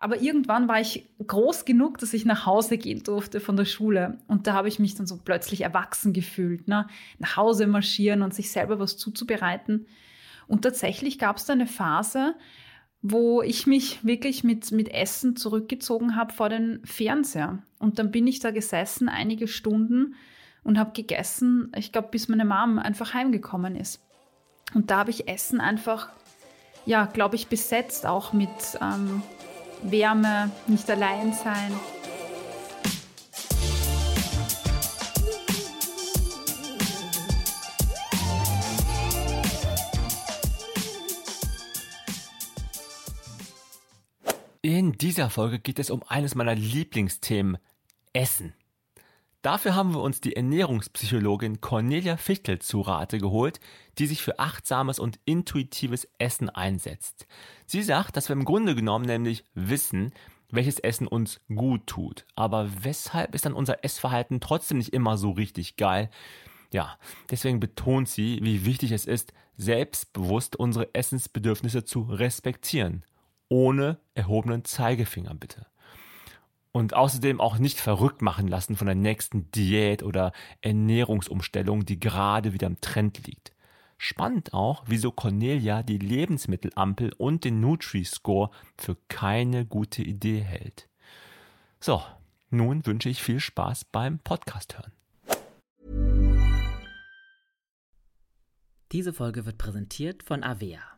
Aber irgendwann war ich groß genug, dass ich nach Hause gehen durfte von der Schule. Und da habe ich mich dann so plötzlich erwachsen gefühlt, ne? nach Hause marschieren und sich selber was zuzubereiten. Und tatsächlich gab es da eine Phase, wo ich mich wirklich mit, mit Essen zurückgezogen habe vor den Fernseher. Und dann bin ich da gesessen, einige Stunden und habe gegessen, ich glaube, bis meine Mom einfach heimgekommen ist. Und da habe ich Essen einfach, ja, glaube ich, besetzt, auch mit ähm, Wärme, nicht allein sein. In dieser Folge geht es um eines meiner Lieblingsthemen, Essen. Dafür haben wir uns die Ernährungspsychologin Cornelia Fichtel zu Rate geholt, die sich für achtsames und intuitives Essen einsetzt. Sie sagt, dass wir im Grunde genommen nämlich wissen, welches Essen uns gut tut. Aber weshalb ist dann unser Essverhalten trotzdem nicht immer so richtig geil? Ja, deswegen betont sie, wie wichtig es ist, selbstbewusst unsere Essensbedürfnisse zu respektieren. Ohne erhobenen Zeigefinger bitte und außerdem auch nicht verrückt machen lassen von der nächsten Diät oder Ernährungsumstellung, die gerade wieder im Trend liegt. Spannend auch, wieso Cornelia die Lebensmittelampel und den Nutri-Score für keine gute Idee hält. So, nun wünsche ich viel Spaß beim Podcast hören. Diese Folge wird präsentiert von Avea.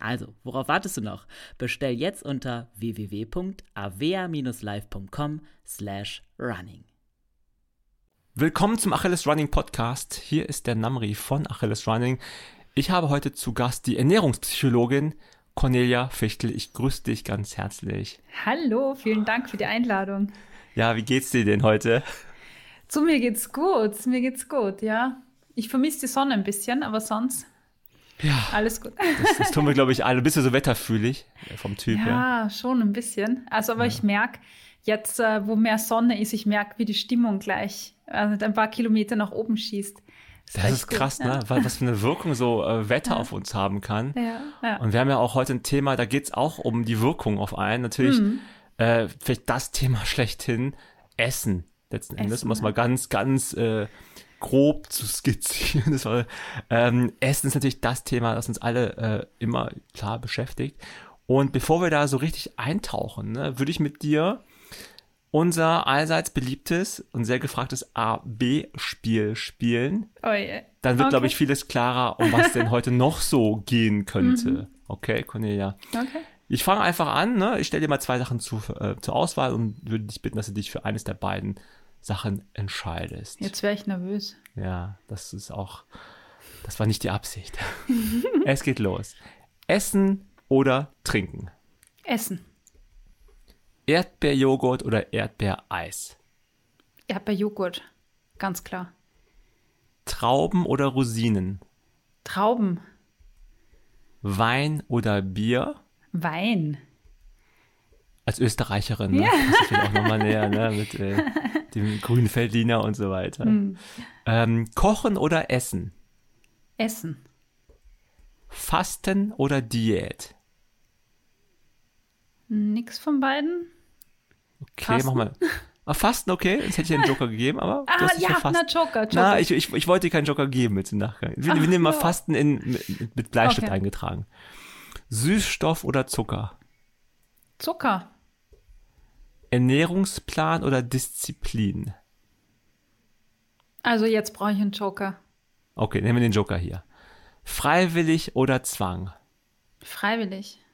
Also, worauf wartest du noch? Bestell jetzt unter www.avea-live.com slash running. Willkommen zum Achilles Running Podcast. Hier ist der Namri von Achilles Running. Ich habe heute zu Gast die Ernährungspsychologin Cornelia Fichtel. Ich grüße dich ganz herzlich. Hallo, vielen Dank für die Einladung. Ja, wie geht's dir denn heute? Zu mir geht's gut, mir geht's gut, ja. Ich vermisse die Sonne ein bisschen, aber sonst ja. Alles gut. Das, das tun wir, glaube ich, alle. Bist du so wetterfühlig äh, vom Typ ja? Ja, schon ein bisschen. Also, aber ja. ich merke jetzt, äh, wo mehr Sonne ist, ich merke, wie die Stimmung gleich also ein paar Kilometer nach oben schießt. Das, das ist krass, gut, ne? Ja. Was für eine Wirkung so äh, Wetter auf uns haben kann. Ja, ja. Und wir haben ja auch heute ein Thema, da geht es auch um die Wirkung auf einen. Natürlich mhm. äh, vielleicht das Thema schlechthin, Essen letzten Endes, Essen, um es mal ganz, ganz äh, grob zu skizzieren. Das war, ähm, Essen ist natürlich das Thema, das uns alle äh, immer klar beschäftigt. Und bevor wir da so richtig eintauchen, ne, würde ich mit dir unser allseits beliebtes und sehr gefragtes A-B-Spiel spielen. Oh yeah. Dann wird, okay. glaube ich, vieles klarer, um was denn heute noch so gehen könnte. Mhm. Okay, Cornelia. Okay. Ich fange einfach an. Ne? Ich stelle dir mal zwei Sachen zu, äh, zur Auswahl und würde dich bitten, dass du dich für eines der beiden Sachen entscheidest. Jetzt wäre ich nervös. Ja, das ist auch, das war nicht die Absicht. es geht los. Essen oder trinken? Essen. Erdbeerjoghurt oder Erdbeereis? Erdbeerjoghurt, ganz klar. Trauben oder Rosinen? Trauben. Wein oder Bier? Wein als Österreicherin, ne? Ja. Das ist auch nochmal näher, ne? Mit äh, dem grünen Feldliner und so weiter. Hm. Ähm, kochen oder essen? Essen. Fasten oder Diät? Nix von beiden. Okay, Fasten? mach mal. Ah, Fasten, okay. Jetzt hätte ich einen Joker gegeben, aber du Ah, ja, na, Joker, Joker. Na, ich, ich, ich wollte dir keinen Joker geben jetzt im Nachgang. Wir, wir Ach, nehmen mal ja. Fasten in, mit, mit Bleistift Okay. eingetragen. Süßstoff oder Zucker? Zucker. Ernährungsplan oder Disziplin? Also jetzt brauche ich einen Joker. Okay, nehmen wir den Joker hier. Freiwillig oder Zwang? Freiwillig.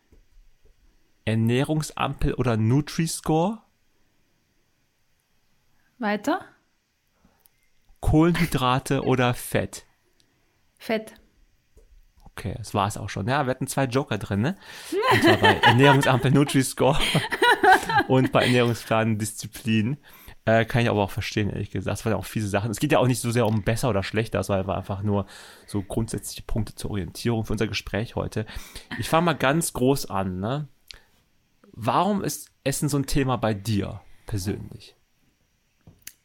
Ernährungsampel oder Nutri-Score? Weiter? Kohlenhydrate oder Fett? Fett. Okay, das war es auch schon. Ja, wir hatten zwei Joker drin, ne? Und zwar bei Ernährungsampel Nutri-Score und bei Ernährungsplan Disziplin. Äh, kann ich aber auch verstehen, ehrlich gesagt. Das waren ja auch viele Sachen. Es geht ja auch nicht so sehr um besser oder schlechter, es war einfach nur so grundsätzliche Punkte zur Orientierung für unser Gespräch heute. Ich fange mal ganz groß an, ne? Warum ist Essen so ein Thema bei dir persönlich?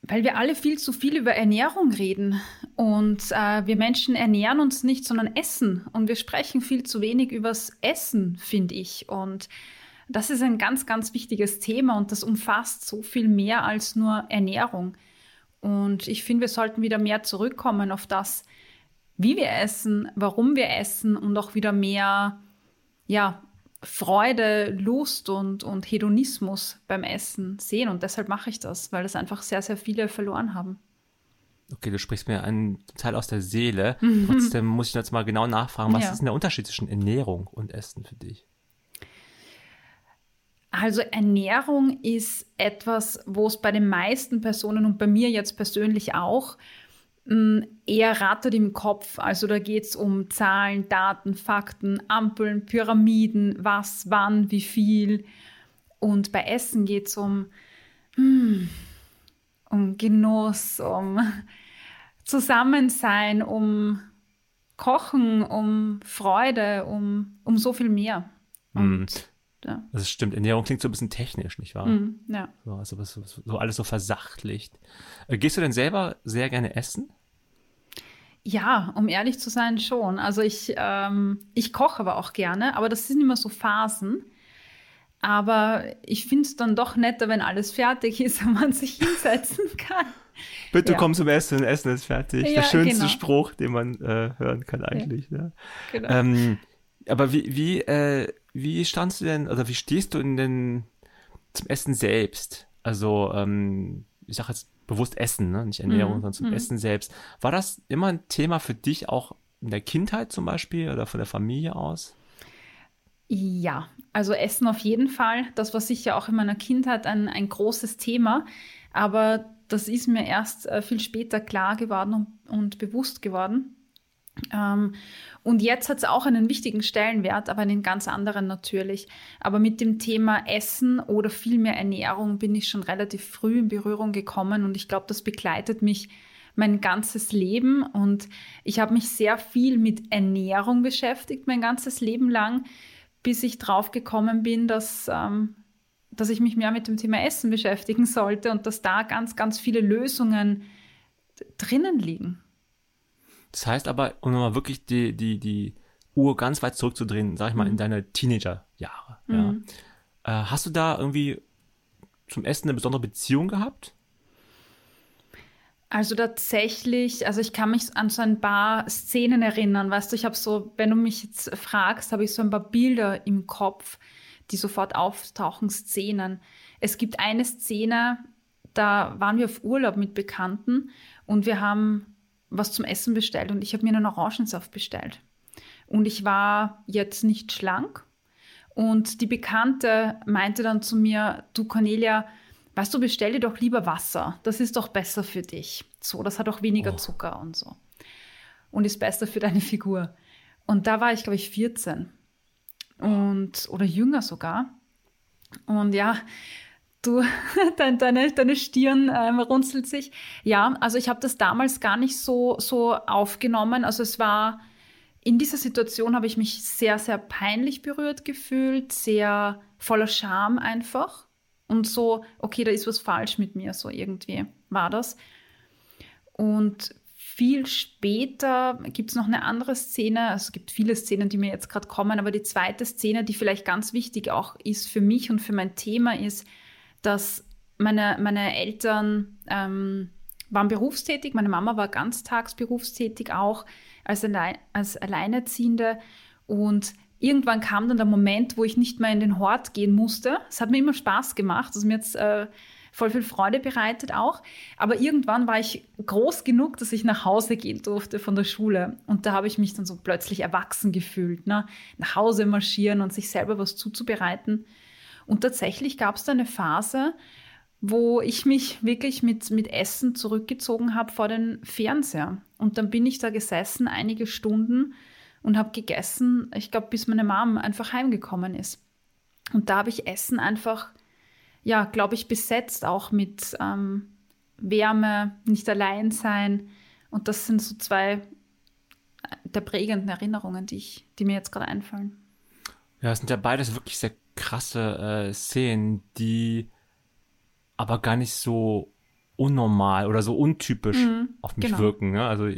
Weil wir alle viel zu viel über Ernährung reden. Und äh, wir Menschen ernähren uns nicht, sondern essen. Und wir sprechen viel zu wenig übers Essen, finde ich. Und das ist ein ganz, ganz wichtiges Thema und das umfasst so viel mehr als nur Ernährung. Und ich finde, wir sollten wieder mehr zurückkommen auf das, wie wir essen, warum wir essen und auch wieder mehr, ja, Freude, Lust und, und Hedonismus beim Essen sehen. Und deshalb mache ich das, weil das einfach sehr, sehr viele verloren haben. Okay, du sprichst mir einen Teil aus der Seele. Trotzdem muss ich jetzt mal genau nachfragen, was Ja. ist denn der Unterschied zwischen Ernährung und Essen für dich? Also Ernährung ist etwas, wo es bei den meisten Personen und bei mir jetzt persönlich auch eher rattert im Kopf. Also da geht es um Zahlen, Daten, Fakten, Ampeln, Pyramiden, was, wann, wie viel. Und bei Essen geht es um, hm, um Genuss, um Zusammensein, um Kochen, um Freude, um, um so viel mehr. Und ja. Das stimmt, Ernährung klingt so ein bisschen technisch, nicht wahr? Mhm, ja. So, also so, so alles so versachtlicht. Äh, gehst du denn selber sehr gerne essen? Ja, um ehrlich zu sein, schon. Also ich, ähm, ich koche aber auch gerne, aber das sind immer so Phasen. Aber ich finde es dann doch netter, wenn alles fertig ist und man sich hinsetzen kann. Bitte Ja. komm zum Essen, Essen ist fertig. Ja, Der schönste genau. Spruch, den man äh, hören kann eigentlich. Ne? Genau. Ähm, aber wie, wie, äh, wie standst du denn, oder wie stehst du in den, zum Essen selbst? Also, ähm, ich sage jetzt bewusst Essen, ne? nicht Ernährung, Mhm, sondern zum mhm. Essen selbst. War das immer ein Thema für dich auch in der Kindheit zum Beispiel oder von der Familie aus? Ja, also Essen auf jeden Fall. Das war sicher auch in meiner Kindheit ein, ein großes Thema. Aber das ist mir erst äh, viel später klar geworden und, und bewusst geworden. Ähm, und jetzt hat es auch einen wichtigen Stellenwert, aber einen ganz anderen natürlich. Aber mit dem Thema Essen oder vielmehr Ernährung bin ich schon relativ früh in Berührung gekommen und ich glaube, das begleitet mich mein ganzes Leben und ich habe mich sehr viel mit Ernährung beschäftigt, mein ganzes Leben lang, bis ich drauf gekommen bin, dass, ähm, dass ich mich mehr mit dem Thema Essen beschäftigen sollte und dass da ganz, ganz viele Lösungen drinnen liegen. Das heißt aber, um nochmal wirklich die, die, die Uhr ganz weit zurückzudrehen, sag ich mal, in deine Teenagerjahre. Ja. Mhm. Äh, hast du da irgendwie zum Essen eine besondere Beziehung gehabt? Also tatsächlich, also ich kann mich an so ein paar Szenen erinnern, weißt du, ich habe so, wenn du mich jetzt fragst, habe ich so ein paar Bilder im Kopf, die sofort auftauchen, Szenen. Es gibt eine Szene, da waren wir auf Urlaub mit Bekannten und wir haben was zum Essen bestellt und ich habe mir einen Orangensaft bestellt. Und ich war jetzt nicht schlank und die Bekannte meinte dann zu mir, du Cornelia, weißt du, bestell dir doch lieber Wasser. Das ist doch besser für dich. So, das hat auch weniger Oh. Zucker und so. Und ist besser für deine Figur. Und da war ich, glaube ich, 14. Und, oder jünger sogar. Und ja, du, dein, deine, deine Stirn ähm, runzelt sich. Ja, also ich habe das damals gar nicht so, so aufgenommen. Also es war, in dieser Situation habe ich mich sehr, sehr peinlich berührt gefühlt, sehr voller Scham einfach. Und so, okay, da ist was falsch mit mir, so irgendwie war das. Und viel später gibt es noch eine andere Szene. Also es gibt viele Szenen, die mir jetzt gerade kommen, aber die zweite Szene, die vielleicht ganz wichtig auch ist für mich und für mein Thema, ist, dass meine, meine Eltern ähm, waren berufstätig. Meine Mama war ganztags berufstätig auch als, Allein als Alleinerziehende. Und irgendwann kam dann der Moment, wo ich nicht mehr in den Hort gehen musste. Es hat mir immer Spaß gemacht. Also mir jetzt äh, voll viel Freude bereitet auch. Aber irgendwann war ich groß genug, dass ich nach Hause gehen durfte von der Schule. Und da habe ich mich dann so plötzlich erwachsen gefühlt. Ne? Nach Hause marschieren und sich selber was zuzubereiten. Und tatsächlich gab es da eine Phase, wo ich mich wirklich mit, mit Essen zurückgezogen habe vor den Fernseher. Und dann bin ich da gesessen, einige Stunden und habe gegessen, ich glaube, bis meine Mom einfach heimgekommen ist. Und da habe ich Essen einfach, ja, glaube ich, besetzt, auch mit ähm, Wärme, nicht allein sein. Und das sind so zwei der prägenden Erinnerungen, die, ich, die mir jetzt gerade einfallen. Ja, es sind ja beides wirklich sehr krasse äh, Szenen, die aber gar nicht so unnormal oder so untypisch mhm, auf mich genau. wirken. Ne? Also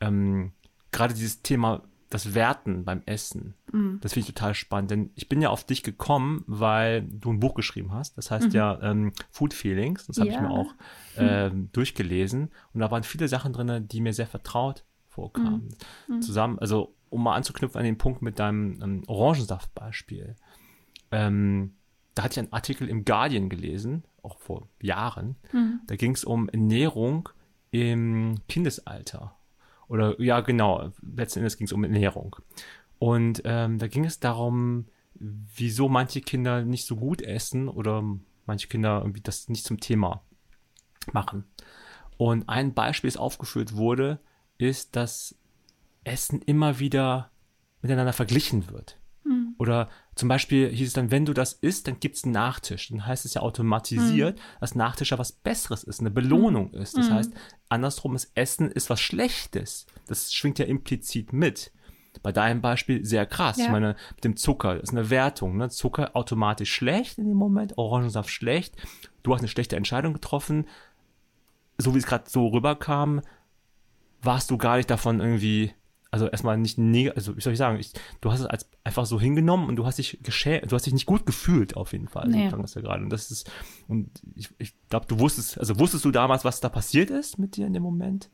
ähm, gerade dieses Thema, das Werten beim Essen, mhm. das finde ich total spannend. Denn ich bin ja auf dich gekommen, weil du ein Buch geschrieben hast. Das heißt mhm. ja ähm, Food Feelings. Das habe ja. ich mir auch äh, durchgelesen. Und da waren viele Sachen drin, die mir sehr vertraut vorkamen. Mhm. Mhm. Zusammen, also um mal anzuknüpfen an den Punkt mit deinem ähm, Orangensaftbeispiel. Ähm, da hatte ich einen Artikel im Guardian gelesen, auch vor Jahren. Mhm. Da ging es um Ernährung im Kindesalter. Oder ja, genau, letzten Endes ging es um Ernährung. Und ähm, da ging es darum, wieso manche Kinder nicht so gut essen oder manche Kinder irgendwie das nicht zum Thema machen. Und ein Beispiel, das aufgeführt wurde, ist, dass Essen immer wieder miteinander verglichen wird. Mhm. Oder zum Beispiel hieß es dann, wenn du das isst, dann gibt es einen Nachtisch. Dann heißt es ja automatisiert, mhm. dass Nachtisch ja was Besseres ist, eine Belohnung mhm. ist. Das mhm. heißt, andersrum ist Essen ist was Schlechtes. Das schwingt ja implizit mit. Bei deinem Beispiel sehr krass. Ja. Ich meine, mit dem Zucker ist eine Wertung. Ne? Zucker automatisch schlecht in dem Moment, Orangensaft schlecht. Du hast eine schlechte Entscheidung getroffen. So wie es gerade so rüberkam, warst du gar nicht davon irgendwie also erstmal nicht negativ, also wie soll ich sagen, ich, du hast es als einfach so hingenommen und du hast dich geschämt, du hast dich nicht gut gefühlt auf jeden Fall. Nee. So das ja gerade. Und das ist, und ich, ich glaube, du wusstest, also wusstest du damals, was da passiert ist mit dir in dem Moment?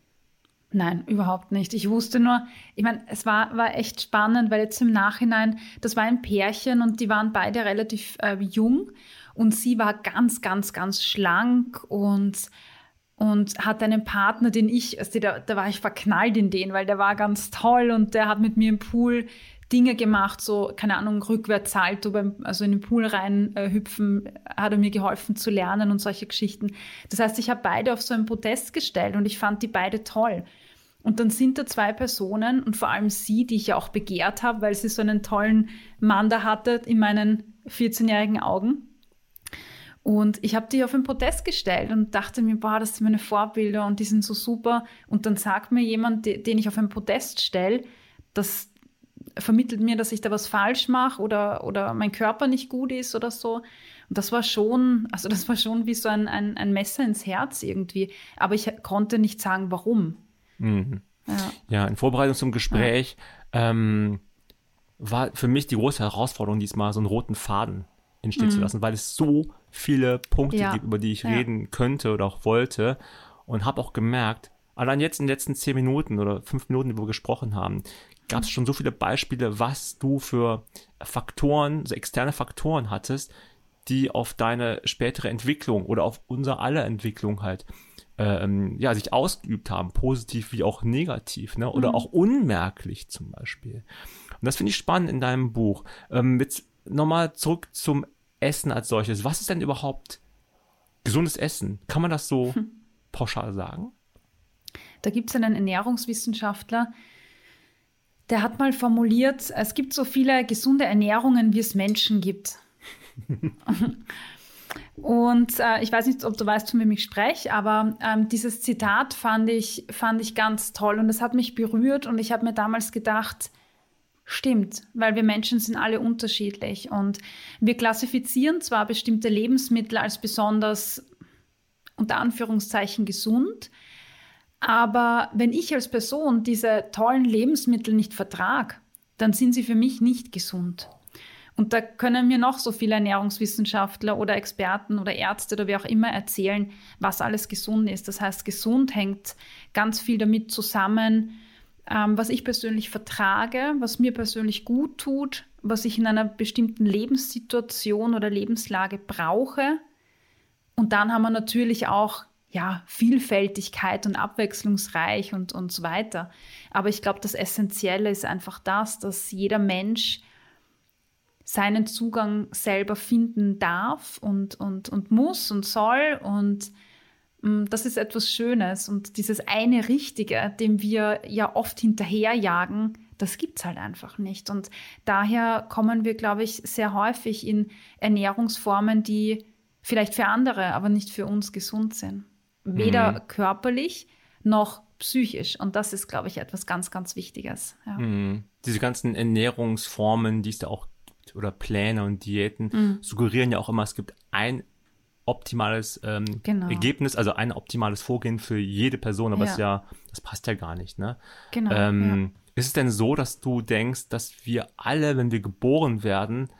Nein, überhaupt nicht. Ich wusste nur, ich meine, es war, war echt spannend, weil jetzt im Nachhinein, das war ein Pärchen und die waren beide relativ äh, jung und sie war ganz, ganz, ganz schlank und und hat einen Partner, den ich, also da, da war ich verknallt in den, weil der war ganz toll und der hat mit mir im Pool Dinge gemacht, so, keine Ahnung, rückwärts Salto, beim, also in den Pool rein äh, hüpfen, hat er mir geholfen zu lernen und solche Geschichten. Das heißt, ich habe beide auf so einen Protest gestellt und ich fand die beide toll. Und dann sind da zwei Personen und vor allem sie, die ich ja auch begehrt habe, weil sie so einen tollen Mann da hatte in meinen 14-jährigen Augen. Und ich habe die auf den Protest gestellt und dachte mir, boah, das sind meine Vorbilder und die sind so super. Und dann sagt mir jemand, den ich auf einen Protest stelle, das vermittelt mir, dass ich da was falsch mache oder, oder mein Körper nicht gut ist oder so. Und das war schon, also das war schon wie so ein, ein, ein Messer ins Herz irgendwie. Aber ich konnte nicht sagen, warum. Mhm. Ja. ja. in Vorbereitung zum Gespräch ja. ähm, war für mich die große Herausforderung diesmal, so einen roten Faden entstehen mhm. zu lassen, weil es so viele Punkte ja. gibt, über die ich ja. reden könnte oder auch wollte. Und habe auch gemerkt, allein jetzt in den letzten zehn Minuten oder fünf Minuten, die wir gesprochen haben, gab es schon so viele Beispiele, was du für Faktoren, so externe Faktoren hattest, die auf deine spätere Entwicklung oder auf unser aller Entwicklung halt ähm, ja, sich ausgeübt haben, positiv wie auch negativ, ne? Oder mhm. auch unmerklich zum Beispiel. Und das finde ich spannend in deinem Buch. Ähm, jetzt nochmal zurück zum Essen als solches. Was ist denn überhaupt gesundes Essen? Kann man das so hm. pauschal sagen? Da gibt es einen Ernährungswissenschaftler, der hat mal formuliert, es gibt so viele gesunde Ernährungen, wie es Menschen gibt. Und äh, ich weiß nicht, ob du weißt, von wem ich spreche, aber ähm, dieses Zitat fand ich, fand ich ganz toll und es hat mich berührt und ich habe mir damals gedacht, Stimmt, weil wir Menschen sind alle unterschiedlich und wir klassifizieren zwar bestimmte Lebensmittel als besonders unter Anführungszeichen gesund, Aber wenn ich als Person diese tollen Lebensmittel nicht vertrage, dann sind sie für mich nicht gesund. Und da können mir noch so viele Ernährungswissenschaftler oder Experten oder Ärzte oder wie auch immer erzählen, was alles gesund ist. Das heißt, gesund hängt ganz viel damit zusammen, ähm, was ich persönlich vertrage, was mir persönlich gut tut, was ich in einer bestimmten Lebenssituation oder Lebenslage brauche. Und dann haben wir natürlich auch ja, Vielfältigkeit und abwechslungsreich und, und so weiter. Aber ich glaube, das Essentielle ist einfach das, dass jeder Mensch seinen Zugang selber finden darf und, und, und muss und soll. Und das ist etwas Schönes. Und dieses eine Richtige, dem wir ja oft hinterherjagen, das gibt es halt einfach nicht. Und daher kommen wir, glaube ich, sehr häufig in Ernährungsformen, die vielleicht für andere, aber nicht für uns gesund sind weder mhm. körperlich noch psychisch. Und das ist, glaube ich, etwas ganz, ganz Wichtiges. Ja. Mhm. Diese ganzen Ernährungsformen, die es da auch oder Pläne und Diäten mhm. suggerieren ja auch immer, es gibt ein optimales ähm, genau. Ergebnis, also ein optimales Vorgehen für jede Person, aber ja. es ja, das passt ja gar nicht, ne? Genau. Ähm, ja. Ist es denn so, dass du denkst, dass wir alle, wenn wir geboren werden,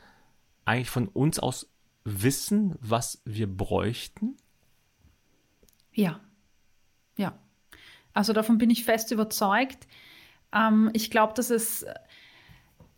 eigentlich von uns aus wissen, was wir bräuchten? Ja, ja. Also davon bin ich fest überzeugt. Ähm, ich glaube, dass es,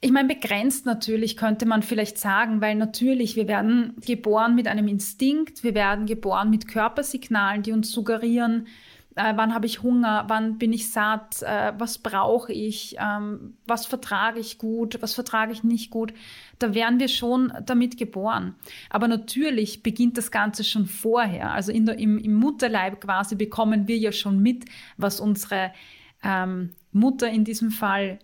ich meine, begrenzt natürlich könnte man vielleicht sagen, weil natürlich, wir werden geboren mit einem Instinkt, wir werden geboren mit Körpersignalen, die uns suggerieren, äh, wann habe ich Hunger, wann bin ich satt, äh, was brauche ich, ähm, was vertrage ich gut, was vertrage ich nicht gut. Da wären wir schon damit geboren. Aber natürlich beginnt das Ganze schon vorher. Also in der, im, im Mutterleib quasi bekommen wir ja schon mit, was unsere ähm, Mutter in diesem Fall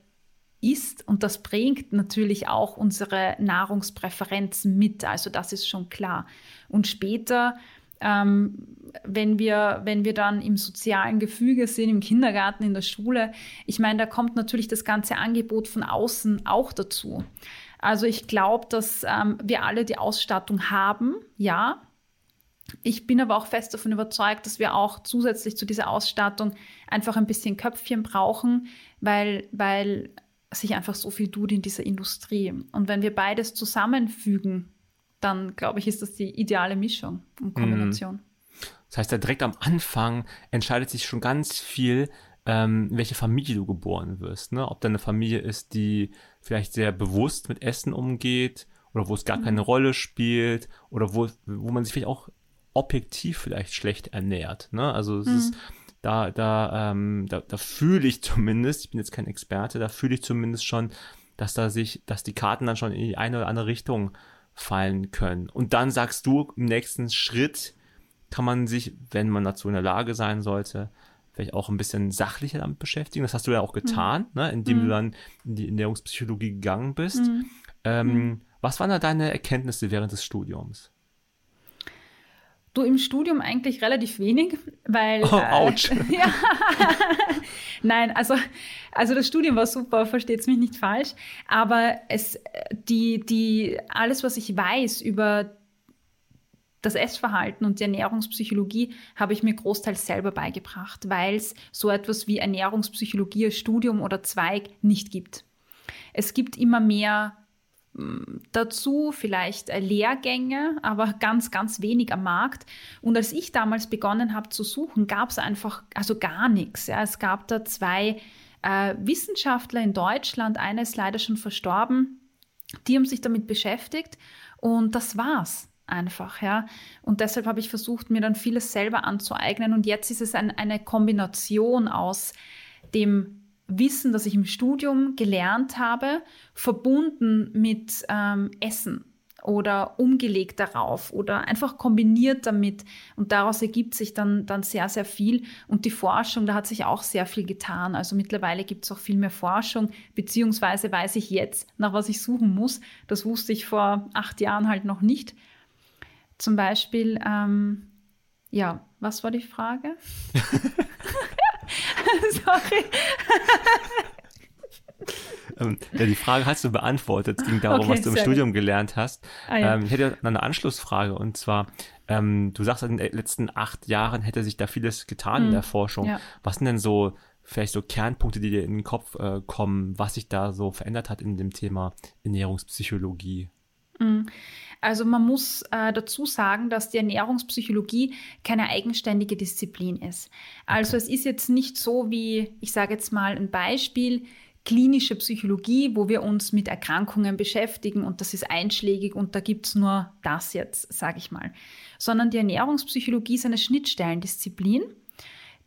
ist und das prägt natürlich auch unsere Nahrungspräferenzen mit. Also das ist schon klar. Und später ähm, wenn, wir, wenn wir dann im sozialen Gefüge sind, im Kindergarten, in der Schule. Ich meine, da kommt natürlich das ganze Angebot von außen auch dazu. Also ich glaube, dass ähm, wir alle die Ausstattung haben, ja. Ich bin aber auch fest davon überzeugt, dass wir auch zusätzlich zu dieser Ausstattung einfach ein bisschen Köpfchen brauchen, weil, weil sich einfach so viel tut in dieser Industrie. Und wenn wir beides zusammenfügen, dann glaube ich, ist das die ideale Mischung und Kombination. Das heißt, da direkt am Anfang entscheidet sich schon ganz viel, ähm, in welche Familie du geboren wirst. Ne? Ob da eine Familie ist, die vielleicht sehr bewusst mit Essen umgeht oder wo es gar mhm. keine Rolle spielt oder wo, wo man sich vielleicht auch objektiv vielleicht schlecht ernährt. Ne? Also es mhm. ist da, da, ähm, da, da fühle ich zumindest, ich bin jetzt kein Experte, da fühle ich zumindest schon, dass da sich, dass die Karten dann schon in die eine oder andere Richtung fallen können. Und dann sagst du, im nächsten Schritt kann man sich, wenn man dazu in der Lage sein sollte, vielleicht auch ein bisschen sachlicher damit beschäftigen. Das hast du ja auch getan, mhm. ne, indem mhm. du dann in die Ernährungspsychologie gegangen bist. Mhm. Ähm, mhm. was waren da deine Erkenntnisse während des Studiums? Du im Studium eigentlich relativ wenig, weil. Oh, ouch. Äh, ja. Nein, also, also das Studium war super, versteht es mich nicht falsch. Aber es, die, die, alles, was ich weiß über das Essverhalten und die Ernährungspsychologie habe ich mir großteils selber beigebracht, weil es so etwas wie Ernährungspsychologie als Studium oder Zweig nicht gibt. Es gibt immer mehr dazu vielleicht äh, Lehrgänge, aber ganz, ganz wenig am Markt. Und als ich damals begonnen habe zu suchen, gab es einfach also gar nichts. Ja. Es gab da zwei äh, Wissenschaftler in Deutschland, einer ist leider schon verstorben, die haben sich damit beschäftigt und das war's einfach, ja. Und deshalb habe ich versucht, mir dann vieles selber anzueignen und jetzt ist es ein, eine Kombination aus dem Wissen, das ich im Studium gelernt habe, verbunden mit ähm, Essen oder umgelegt darauf oder einfach kombiniert damit. Und daraus ergibt sich dann, dann sehr, sehr viel. Und die Forschung, da hat sich auch sehr viel getan. Also mittlerweile gibt es auch viel mehr Forschung, beziehungsweise weiß ich jetzt, nach was ich suchen muss. Das wusste ich vor acht Jahren halt noch nicht. Zum Beispiel, ähm, ja, was war die Frage? Sorry. ähm, ja, die Frage hast du beantwortet. Es ging darum, okay, was du im Studium gut. gelernt hast. Ah, ja. ähm, ich hätte eine Anschlussfrage und zwar, Ähm, du sagst, in den letzten acht Jahren hätte sich da vieles getan Mhm. in der Forschung. Ja. Was sind denn so vielleicht so Kernpunkte, die dir in den Kopf äh, kommen, was sich da so verändert hat in dem Thema Ernährungspsychologie? Also man muss äh, dazu sagen, dass die Ernährungspsychologie keine eigenständige Disziplin ist. Also es ist jetzt nicht so wie, ich sage jetzt mal ein Beispiel, klinische Psychologie, wo wir uns mit Erkrankungen beschäftigen und das ist einschlägig und da gibt es nur das jetzt, sage ich mal. Sondern die Ernährungspsychologie ist eine Schnittstellendisziplin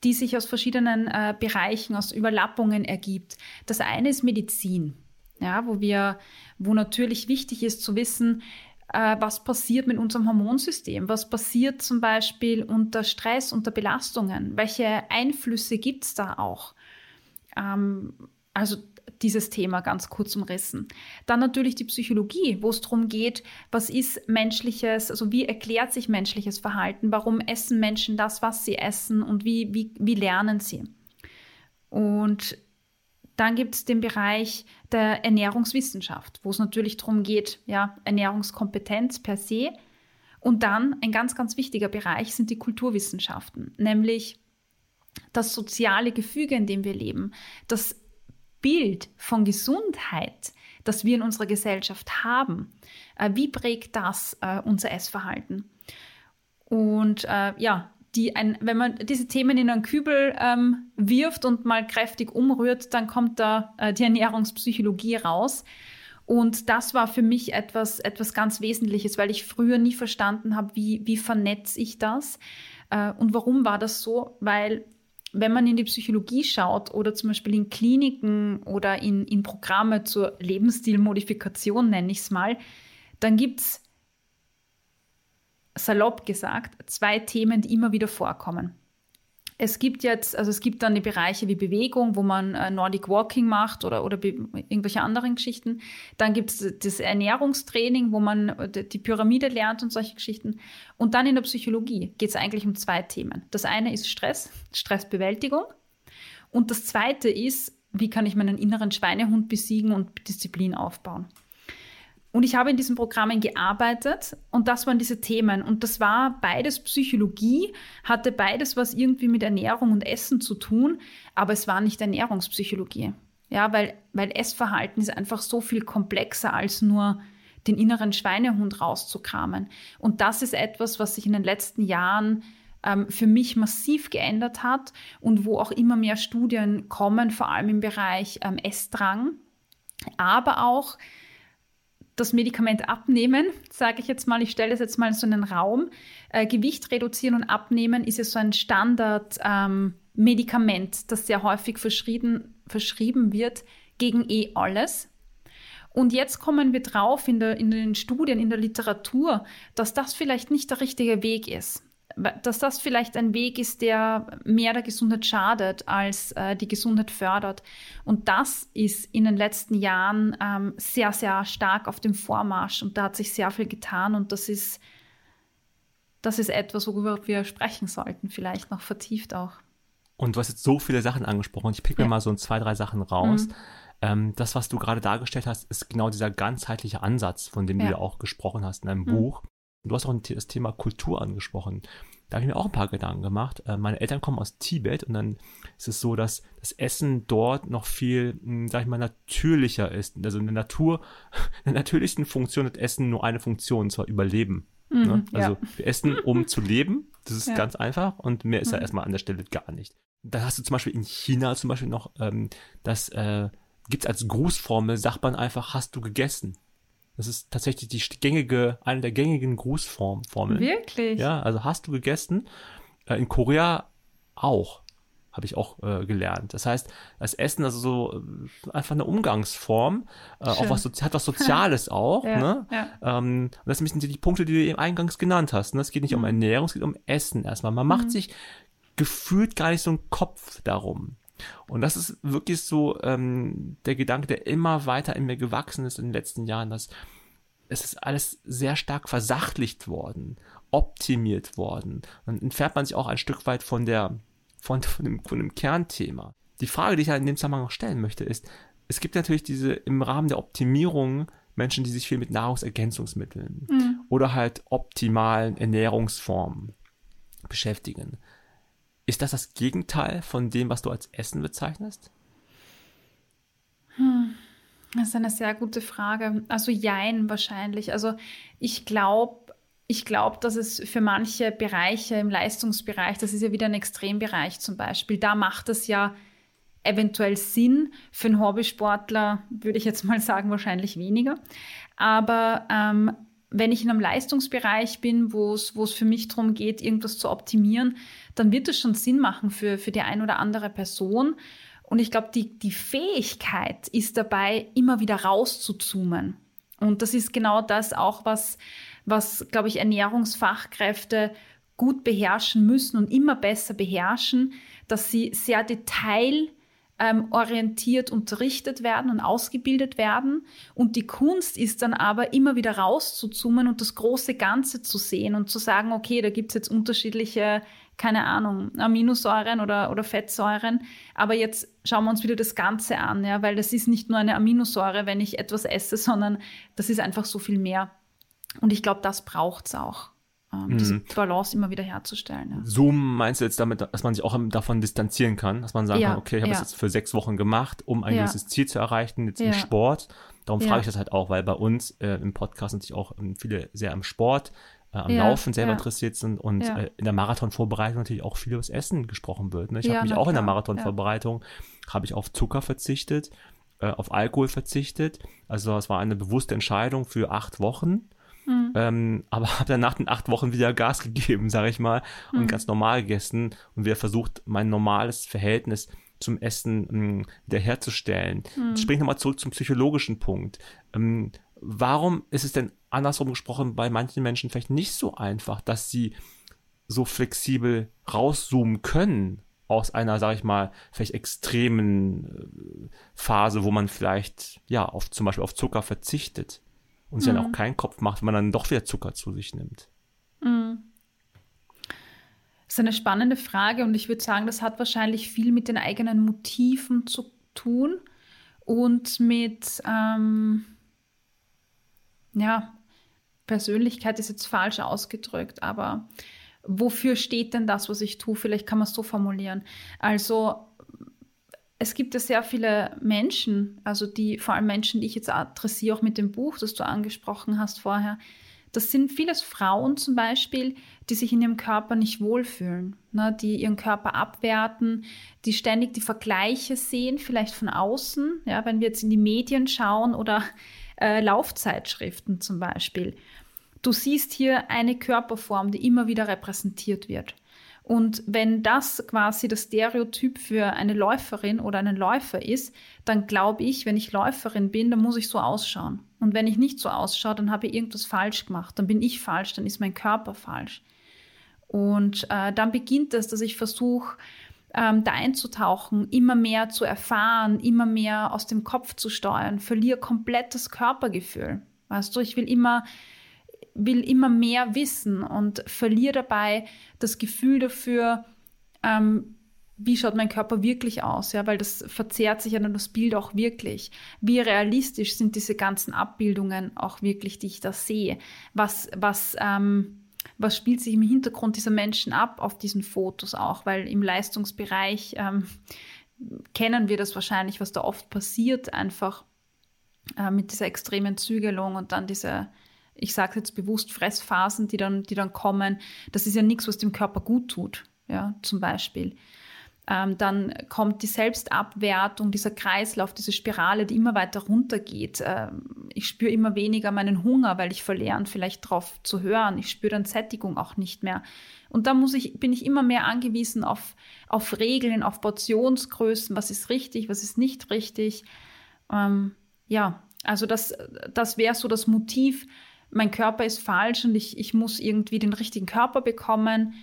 die sich aus verschiedenen äh, Bereichen, aus Überlappungen ergibt. Das eine ist Medizin, ja, wo wir, wo natürlich wichtig ist zu wissen, äh, was passiert mit unserem Hormonsystem, was passiert zum Beispiel unter Stress, unter Belastungen, welche Einflüsse gibt es da auch. Ähm, also dieses Thema ganz kurz umrissen. Dann natürlich die Psychologie, wo es darum geht, was ist menschliches, also wie erklärt sich menschliches Verhalten, warum essen Menschen das, was sie essen und wie, wie, wie lernen sie. Und dann gibt es den Bereich der Ernährungswissenschaft, wo es natürlich darum geht, ja, Ernährungskompetenz per se. Und dann ein ganz, ganz wichtiger Bereich sind die Kulturwissenschaften, nämlich das soziale Gefüge, in dem wir leben, das Bild von Gesundheit, das wir in unserer Gesellschaft haben, äh, wie prägt das äh, unser Essverhalten? Und äh, ja, die ein, wenn man diese Themen in einen Kübel ähm, wirft und mal kräftig umrührt, dann kommt da äh, die Ernährungspsychologie raus. Und das war für mich etwas, etwas ganz Wesentliches, weil ich früher nie verstanden habe, wie, wie vernetze ich das äh, und warum war das so? Weil wenn man in die Psychologie schaut oder zum Beispiel in Kliniken oder in, in Programme zur Lebensstilmodifikation, nenne ich es mal, dann gibt es, salopp gesagt, zwei Themen, die immer wieder vorkommen. Es gibt jetzt, also es gibt dann die Bereiche wie Bewegung, wo man äh, Nordic Walking macht oder, oder irgendwelche anderen Geschichten. Dann gibt es das Ernährungstraining, wo man äh, die Pyramide lernt und solche Geschichten. Und dann in der Psychologie geht es eigentlich um zwei Themen. Das eine ist Stress, Stressbewältigung. Und das zweite ist, wie kann ich meinen inneren Schweinehund besiegen und Disziplin aufbauen. Und ich habe in diesen Programmen gearbeitet und das waren diese Themen. Und das war beides Psychologie, hatte beides was irgendwie mit Ernährung und Essen zu tun, aber es war nicht Ernährungspsychologie. Ja, weil, weil Essverhalten ist einfach so viel komplexer als nur den inneren Schweinehund rauszukramen. Und das ist etwas, was sich in den letzten Jahren ähm, für mich massiv geändert hat und wo auch immer mehr Studien kommen, vor allem im Bereich ähm, Essdrang, aber auch das Medikament abnehmen, sage ich jetzt mal, ich stelle es jetzt mal in so einen Raum. Äh, Gewicht reduzieren und abnehmen ist ja so ein Standard-Medikament, ähm, das sehr häufig verschrieben, verschrieben wird gegen eh alles. Und jetzt kommen wir drauf in, der, in den Studien, in der Literatur, dass das vielleicht nicht der richtige Weg ist dass das vielleicht ein Weg ist, der mehr der Gesundheit schadet, als äh, die Gesundheit fördert. Und das ist in den letzten Jahren ähm, sehr, sehr stark auf dem Vormarsch und da hat sich sehr viel getan und das ist, das ist etwas, worüber wir sprechen sollten, vielleicht noch vertieft auch. Und du hast jetzt so viele Sachen angesprochen. Ich pick ja. mir mal so zwei, drei Sachen raus. Mhm. Ähm, das, was du gerade dargestellt hast, ist genau dieser ganzheitliche Ansatz, von dem ja. du ja auch gesprochen hast in deinem mhm. Buch. Du hast auch das Thema Kultur angesprochen. Da habe ich mir auch ein paar Gedanken gemacht. Äh, meine Eltern kommen aus Tibet und dann ist es so, dass das Essen dort noch viel, hm, sag ich mal, natürlicher ist. Also in der Natur, in der natürlichsten Funktion hat Essen nur eine Funktion, und zwar Überleben. Mhm, ne? Also ja. wir essen, um zu leben. Das ist ja. ganz einfach und mehr ist mhm. erstmal an der Stelle gar nicht. Da hast du zum Beispiel in China zum Beispiel noch, ähm, das äh, gibt es als Grußformel, sagt man einfach, hast du gegessen. Das ist tatsächlich die gängige, eine der gängigen Grußformeln. Wirklich? Ja, also hast du gegessen. Äh, in Korea auch, habe ich auch äh, gelernt. Das heißt, das Essen, also so äh, einfach eine Umgangsform, äh, auch was hat was Soziales auch. Ja, ne? Ja. Ähm, und das sind die Punkte, die du eben eingangs genannt hast. Ne? Es geht nicht mhm. um Ernährung, es geht um Essen erstmal. Man mhm. macht sich gefühlt gar nicht so einen Kopf darum. Und das ist wirklich so ähm, der Gedanke, der immer weiter in mir gewachsen ist in den letzten Jahren, dass es ist alles sehr stark versachlicht worden, optimiert worden. Dann entfernt man sich auch ein Stück weit von der, von, von, dem, von dem Kernthema. Die Frage, die ich in dem Zusammenhang noch stellen möchte, ist, es gibt natürlich diese im Rahmen der Optimierung Menschen, die sich viel mit Nahrungsergänzungsmitteln mhm. oder halt optimalen Ernährungsformen beschäftigen. Ist das das Gegenteil von dem, was du als Essen bezeichnest? Hm. Das ist eine sehr gute Frage. Also jein wahrscheinlich. Also ich glaube, ich glaube, dass es für manche Bereiche im Leistungsbereich, das ist ja wieder ein Extrembereich zum Beispiel, da macht es ja eventuell Sinn. Für einen Hobbysportler würde ich jetzt mal sagen, wahrscheinlich weniger. Aber ähm, wenn ich in einem Leistungsbereich bin, wo es für mich darum geht, irgendwas zu optimieren, dann wird es schon Sinn machen für, für die ein oder andere Person. Und ich glaube, die, die Fähigkeit ist dabei, immer wieder rauszuzoomen. Und das ist genau das auch, was, was glaube ich, Ernährungsfachkräfte gut beherrschen müssen und immer besser beherrschen, dass sie sehr detail ähm, unterrichtet werden und ausgebildet werden. Und die Kunst ist dann aber immer wieder rauszuzoomen und das große Ganze zu sehen und zu sagen, okay, da gibt es jetzt unterschiedliche, keine Ahnung, Aminosäuren oder, oder Fettsäuren. Aber jetzt schauen wir uns wieder das Ganze an, ja, weil das ist nicht nur eine Aminosäure, wenn ich etwas esse, sondern das ist einfach so viel mehr. Und ich glaube, das braucht es auch ähm, mhm. diese Balance immer wieder herzustellen. Ja. Zoom meinst du jetzt damit, dass man sich auch davon distanzieren kann, dass man sagt, ja, okay, ich habe ja. das jetzt für sechs Wochen gemacht, um ein gewisses Ziel zu erreichen, jetzt im Sport. Darum frage ich das halt auch, weil bei uns äh, im Podcast natürlich auch ähm, viele sehr am Sport, äh, am Laufen selber interessiert sind und äh, in der Marathonvorbereitung natürlich auch viel über das Essen gesprochen wird. Ne? Ich habe mich auch in der Marathonvorbereitung, habe ich auf Zucker verzichtet, äh, auf Alkohol verzichtet. Also es war eine bewusste Entscheidung für acht Wochen Mhm. Ähm, aber habe dann nach den acht Wochen wieder Gas gegeben, sage ich mal, und mhm. ganz normal gegessen und wieder versucht, mein normales Verhältnis zum Essen ähm, wiederherzustellen. Mhm. Jetzt springe ich nochmal zurück zum psychologischen Punkt. Ähm, warum ist es denn andersrum gesprochen bei manchen Menschen vielleicht nicht so einfach, dass sie so flexibel rauszoomen können aus einer, sage ich mal, vielleicht extremen äh, Phase, wo man vielleicht ja auf zum Beispiel auf Zucker verzichtet? und sich mhm. dann auch keinen Kopf macht, wenn man dann doch wieder Zucker zu sich nimmt. Mhm. Das ist eine spannende Frage und ich würde sagen, das hat wahrscheinlich viel mit den eigenen Motiven zu tun und mit, ähm, ja, Persönlichkeit ist jetzt falsch ausgedrückt, aber wofür steht denn das, was ich tue? Vielleicht kann man es so formulieren. Also es gibt ja sehr viele Menschen, also die, vor allem Menschen, die ich jetzt adressiere, auch mit dem Buch, das du angesprochen hast vorher. Das sind vieles Frauen zum Beispiel, die sich in ihrem Körper nicht wohlfühlen, ne, die ihren Körper abwerten, die ständig die Vergleiche sehen, vielleicht von außen, ja, wenn wir jetzt in die Medien schauen oder äh, Laufzeitschriften zum Beispiel. Du siehst hier eine Körperform, die immer wieder repräsentiert wird. Und wenn das quasi das Stereotyp für eine Läuferin oder einen Läufer ist, dann glaube ich, wenn ich Läuferin bin, dann muss ich so ausschauen. Und wenn ich nicht so ausschaue, dann habe ich irgendwas falsch gemacht. Dann bin ich falsch, dann ist mein Körper falsch. Und äh, dann beginnt es, dass ich versuche, ähm, da einzutauchen, immer mehr zu erfahren, immer mehr aus dem Kopf zu steuern, verliere komplett das Körpergefühl. Weißt du, ich will immer will immer mehr wissen und verliere dabei das Gefühl dafür, ähm, wie schaut mein Körper wirklich aus, ja, weil das verzerrt sich ja dann das Bild auch wirklich. Wie realistisch sind diese ganzen Abbildungen auch wirklich, die ich da sehe? Was, was, ähm, was spielt sich im Hintergrund dieser Menschen ab auf diesen Fotos auch? Weil im Leistungsbereich ähm, kennen wir das wahrscheinlich, was da oft passiert, einfach äh, mit dieser extremen Zügelung und dann diese ich sage jetzt bewusst Fressphasen, die dann, die dann kommen, das ist ja nichts, was dem Körper gut tut, ja, zum Beispiel. Ähm, dann kommt die Selbstabwertung, dieser Kreislauf, diese Spirale, die immer weiter runtergeht. Ähm, ich spüre immer weniger meinen Hunger, weil ich verlerne, vielleicht darauf zu hören. Ich spüre dann Sättigung auch nicht mehr. Und da muss ich, bin ich immer mehr angewiesen auf, auf Regeln, auf Portionsgrößen, was ist richtig, was ist nicht richtig. Ähm, ja, also das, das wäre so das Motiv, mein Körper ist falsch und ich, ich muss irgendwie den richtigen Körper bekommen.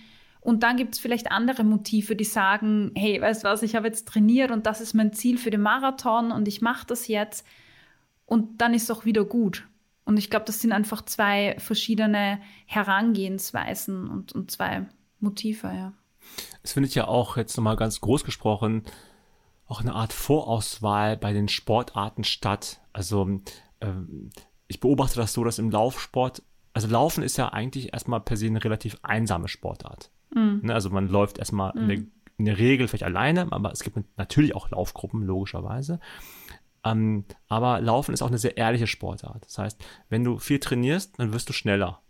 Und dann gibt es vielleicht andere Motive, die sagen, hey, weißt du was, ich habe jetzt trainiert und das ist mein Ziel für den Marathon und ich mache das jetzt. Und dann ist es auch wieder gut. Und ich glaube, das sind einfach zwei verschiedene Herangehensweisen und, und zwei Motive, ja. Es findet ja auch jetzt nochmal ganz groß gesprochen auch eine Art Vorauswahl bei den Sportarten statt. Also ähm, ich beobachte das so, dass im Laufsport also Laufen ist ja eigentlich erstmal per se eine relativ einsame Sportart. Mhm. Ne, also man läuft erstmal mhm. in, der, in der Regel vielleicht alleine, aber es gibt natürlich auch Laufgruppen, logischerweise. Ähm, aber Laufen ist auch eine sehr ehrliche Sportart. Das heißt, wenn du viel trainierst, dann wirst du schneller.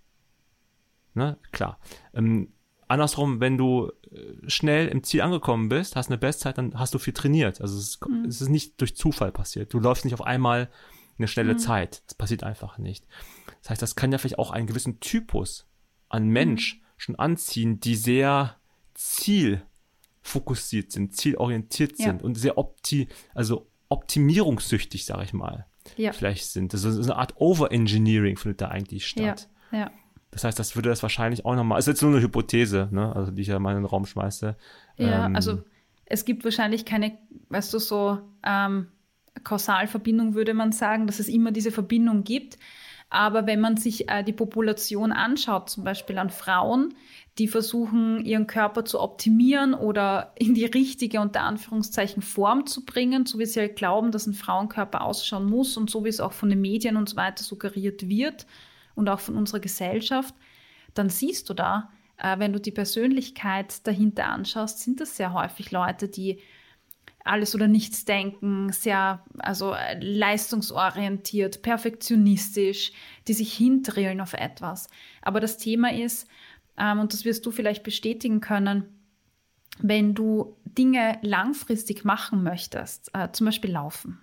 Ne? Klar. Ähm, andersrum, wenn du äh, schnell im Ziel angekommen bist, hast eine Bestzeit, dann hast du viel trainiert. Also es ist, mhm. es ist nicht durch Zufall passiert. Du läufst nicht auf einmal eine schnelle mhm. Zeit. Das passiert einfach nicht. Das heißt, das kann ja vielleicht auch einen gewissen Typus an Mensch mhm. Schon anziehen, die sehr zielfokussiert sind, zielorientiert ja. sind und sehr opti also optimierungssüchtig, sage ich mal. Ja. Vielleicht sind. Das ist eine Art Overengineering findet da eigentlich statt. Ja. ja. Das heißt, das würde das wahrscheinlich auch nochmal, ist jetzt nur eine Hypothese, ne, also die ich ja mal in den Raum schmeiße. Ja, ähm, also es gibt wahrscheinlich keine, weißt du, so ähm, Kausalverbindung würde man sagen, dass es immer diese Verbindung gibt. Aber wenn man sich äh, die Population anschaut, zum Beispiel an Frauen, die versuchen, ihren Körper zu optimieren oder in die richtige, unter Anführungszeichen, Form zu bringen, so wie sie halt glauben, dass ein Frauenkörper ausschauen muss und so wie es auch von den Medien und so weiter suggeriert wird und auch von unserer Gesellschaft, dann siehst du da, äh, wenn du die Persönlichkeit dahinter anschaust, sind das sehr häufig Leute, die alles oder nichts denken, sehr also äh, leistungsorientiert, perfektionistisch, die sich hindrillen auf etwas. Aber das Thema ist, ähm, und das wirst du vielleicht bestätigen können, wenn du Dinge langfristig machen möchtest, äh, zum Beispiel laufen,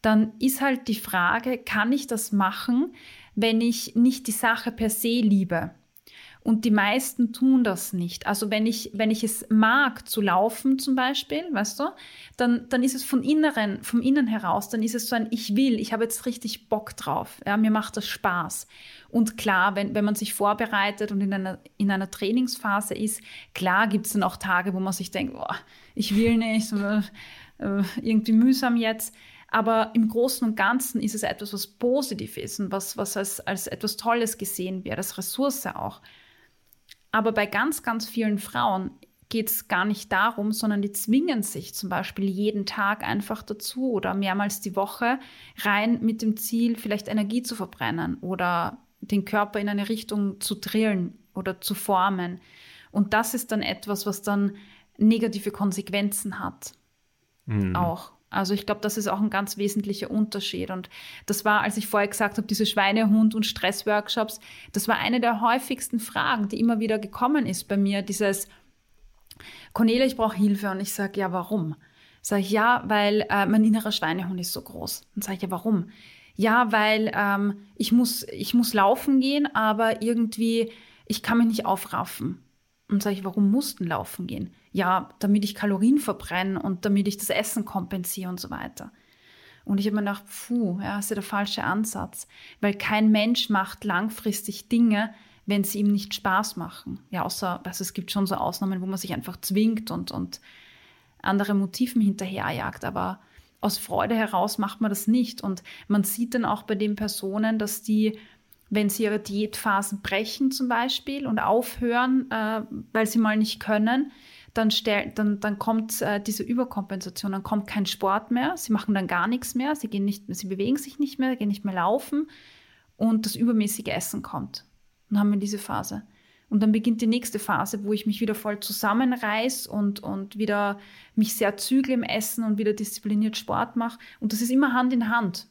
dann ist halt die Frage, kann ich das machen, wenn ich nicht die Sache per se liebe? Und die meisten tun das nicht. Also wenn ich, wenn ich es mag zu laufen zum Beispiel, weißt du, dann, dann ist es von inneren, vom Innen heraus, dann ist es so ein Ich will, ich habe jetzt richtig Bock drauf. Ja, mir macht das Spaß. Und klar, wenn, wenn man sich vorbereitet und in einer, in einer Trainingsphase ist, klar gibt es dann auch Tage, wo man sich denkt, boah, ich will nicht, äh, irgendwie mühsam jetzt. Aber im Großen und Ganzen ist es etwas, was positiv ist und was, was als, als etwas Tolles gesehen wird, als Ressource auch. Aber bei ganz, ganz vielen Frauen geht es gar nicht darum, sondern die zwingen sich zum Beispiel jeden Tag einfach dazu oder mehrmals die Woche rein mit dem Ziel, vielleicht Energie zu verbrennen oder den Körper in eine Richtung zu drillen oder zu formen. Und das ist dann etwas, was dann negative Konsequenzen hat. Mhm. Auch. Also ich glaube, das ist auch ein ganz wesentlicher Unterschied. Und das war, als ich vorher gesagt habe, diese Schweinehund- und Stressworkshops, das war eine der häufigsten Fragen, die immer wieder gekommen ist bei mir. Dieses, Cornelia, ich brauche Hilfe. Und ich sage, ja, warum? Sage ich, ja, weil äh, mein innerer Schweinehund ist so groß. Und sage ich, ja, warum? Ja, weil ähm, ich, muss, ich muss laufen gehen, aber irgendwie, ich kann mich nicht aufraffen. Und sage ich, warum mussten laufen gehen? Ja, damit ich Kalorien verbrenne und damit ich das Essen kompensiere und so weiter. Und ich habe mir gedacht, puh, ja, ist ja der falsche Ansatz, weil kein Mensch macht langfristig Dinge, wenn sie ihm nicht Spaß machen. Ja, außer, also es gibt schon so Ausnahmen, wo man sich einfach zwingt und, und andere Motiven hinterherjagt, aber aus Freude heraus macht man das nicht. Und man sieht dann auch bei den Personen, dass die wenn sie ihre Diätphasen brechen zum Beispiel und aufhören, äh, weil sie mal nicht können, dann, stell, dann, dann kommt äh, diese Überkompensation, dann kommt kein Sport mehr, sie machen dann gar nichts mehr, sie, gehen nicht, sie bewegen sich nicht mehr, gehen nicht mehr laufen und das übermäßige Essen kommt. Dann haben wir diese Phase. Und dann beginnt die nächste Phase, wo ich mich wieder voll zusammenreiß und, und wieder mich sehr zügle im Essen und wieder diszipliniert Sport mache. Und das ist immer Hand in Hand.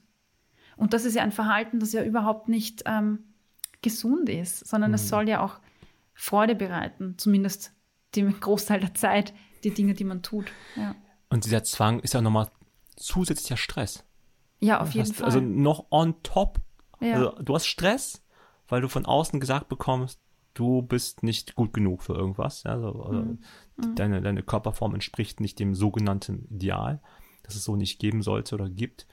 Und das ist ja ein Verhalten, das ja überhaupt nicht ähm, gesund ist, sondern mhm. es soll ja auch Freude bereiten, zumindest dem Großteil der Zeit, die Dinge, die man tut. Ja. Und dieser Zwang ist ja nochmal zusätzlicher Stress. Ja, auf jeden Fall. Also noch on top. Ja. Also du hast Stress, weil du von außen gesagt bekommst, du bist nicht gut genug für irgendwas. Also, mhm. mhm. deine, deine Körperform entspricht nicht dem sogenannten Ideal, das es so nicht geben sollte oder gibt.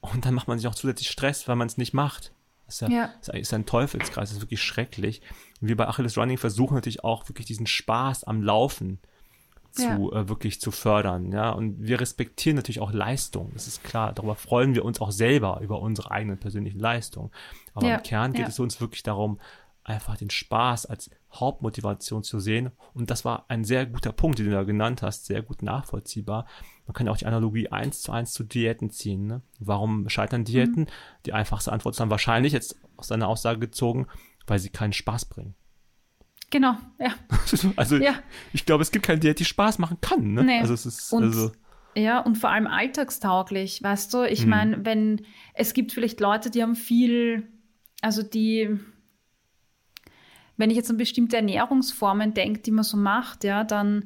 Und dann macht man sich auch zusätzlich Stress, weil man es nicht macht. Das ist ja, ja. Ist, ist ein Teufelskreis, das ist wirklich schrecklich. Und wir bei Achilles Running versuchen natürlich auch wirklich diesen Spaß am Laufen zu ja. äh, wirklich zu fördern, ja. Und wir respektieren natürlich auch Leistung, das ist klar. Darüber freuen wir uns auch selber über unsere eigenen persönlichen Leistungen. Aber ja. im Kern geht es uns wirklich darum, einfach den Spaß als Hauptmotivation zu sehen. Und das war ein sehr guter Punkt, den du da genannt hast, sehr gut nachvollziehbar. Man kann ja auch die Analogie eins zu eins zu Diäten ziehen. Ne? Warum scheitern Diäten? Mhm. Die einfachste Antwort ist dann wahrscheinlich jetzt aus deiner Aussage gezogen, weil sie keinen Spaß bringen. Genau, ja. also ja. ich glaube, es gibt keine Diät, die Spaß machen kann. Ne? Nee. Also es ist und, also ja, und vor allem alltagstauglich, weißt du? Ich mhm. meine, wenn es gibt vielleicht Leute, die haben viel, also die, wenn ich jetzt an bestimmte Ernährungsformen denke, die man so macht, ja, dann,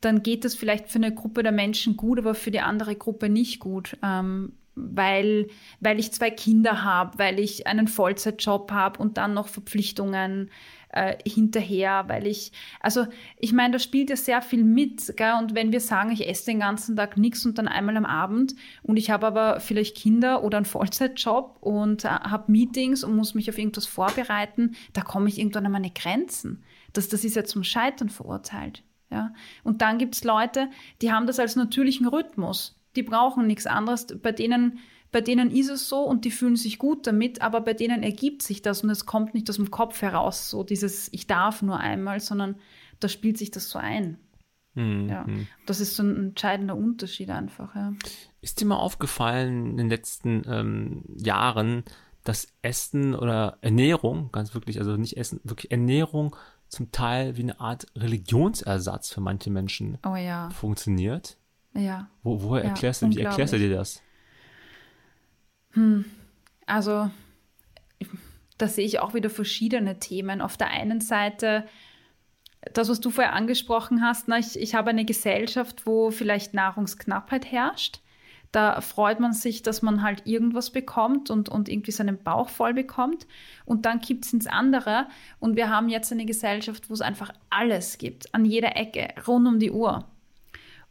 dann geht das vielleicht für eine Gruppe der Menschen gut, aber für die andere Gruppe nicht gut. Ähm, weil, weil ich zwei Kinder habe, weil ich einen Vollzeitjob habe und dann noch Verpflichtungen äh, hinterher, weil ich, also ich meine, da spielt ja sehr viel mit. Gell? Und wenn wir sagen, ich esse den ganzen Tag nichts und dann einmal am Abend und ich habe aber vielleicht Kinder oder einen Vollzeitjob und äh, habe Meetings und muss mich auf irgendwas vorbereiten, da komme ich irgendwann an meine Grenzen. Das, das ist ja zum Scheitern verurteilt. Ja? Und dann gibt es Leute, die haben das als natürlichen Rhythmus. Die brauchen nichts anderes. Bei denen bei denen ist es so und die fühlen sich gut damit, aber bei denen ergibt sich das und es kommt nicht aus dem Kopf heraus, so dieses Ich darf nur einmal, sondern da spielt sich das so ein. Mhm. Ja, das ist so ein entscheidender Unterschied einfach. Ja. Ist dir mal aufgefallen in den letzten ähm, Jahren, dass Essen oder Ernährung, ganz wirklich, also nicht Essen, wirklich Ernährung zum Teil wie eine Art Religionsersatz für manche Menschen oh, ja. funktioniert? Ja. Wo, woher erklärst du, wie erklärst du dir das? Hm. Also, da sehe ich auch wieder verschiedene Themen. Auf der einen Seite, das, was du vorher angesprochen hast, na, ich, ich habe eine Gesellschaft, wo vielleicht Nahrungsknappheit herrscht. Da freut man sich, dass man halt irgendwas bekommt und, und irgendwie seinen Bauch voll bekommt. Und dann kippt es ins andere. Und wir haben jetzt eine Gesellschaft, wo es einfach alles gibt, an jeder Ecke, rund um die Uhr.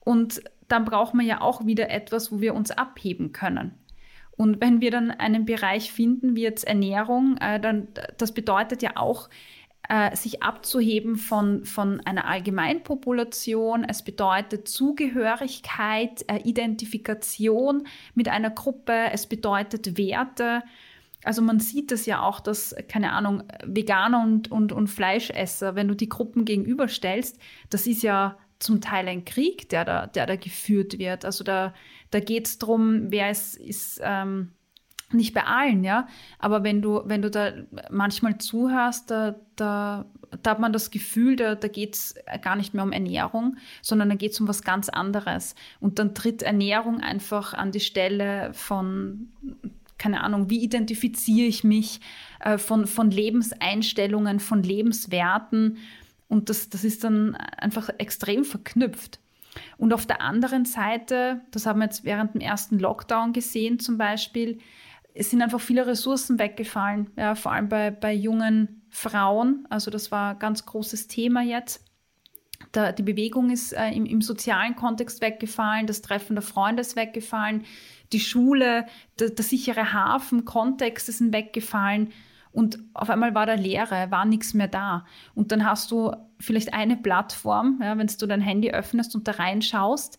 Und dann braucht man ja auch wieder etwas, wo wir uns abheben können. Und wenn wir dann einen Bereich finden, wie jetzt Ernährung, äh, dann das bedeutet ja auch, äh, sich abzuheben von, von einer Allgemeinpopulation. Es bedeutet Zugehörigkeit, äh, Identifikation mit einer Gruppe. Es bedeutet Werte. Also man sieht es ja auch, dass, keine Ahnung, Veganer und, und, und Fleischesser, wenn du die Gruppen gegenüberstellst, das ist ja zum Teil ein Krieg, der da, der da geführt wird. Also da, da geht es darum, wer ist, ist ähm, nicht bei allen, ja. Aber wenn du, wenn du da manchmal zuhörst, da, da, da hat man das Gefühl, da, da geht es gar nicht mehr um Ernährung, sondern da geht es um was ganz anderes. Und dann tritt Ernährung einfach an die Stelle von keine Ahnung, wie identifiziere ich mich äh, von, von Lebenseinstellungen, von Lebenswerten. Und das, das ist dann einfach extrem verknüpft. Und auf der anderen Seite, das haben wir jetzt während dem ersten Lockdown gesehen zum Beispiel, es sind einfach viele Ressourcen weggefallen, ja, vor allem bei, bei jungen Frauen. Also das war ein ganz großes Thema jetzt. Da, die Bewegung ist äh, im, im, sozialen Kontext weggefallen, das Treffen der Freunde ist weggefallen, die Schule, der, der sichere Hafen, Kontexte sind weggefallen. Und auf einmal war da Leere, war nichts mehr da. Und dann hast du vielleicht eine Plattform, ja, wenn du dein Handy öffnest und da reinschaust,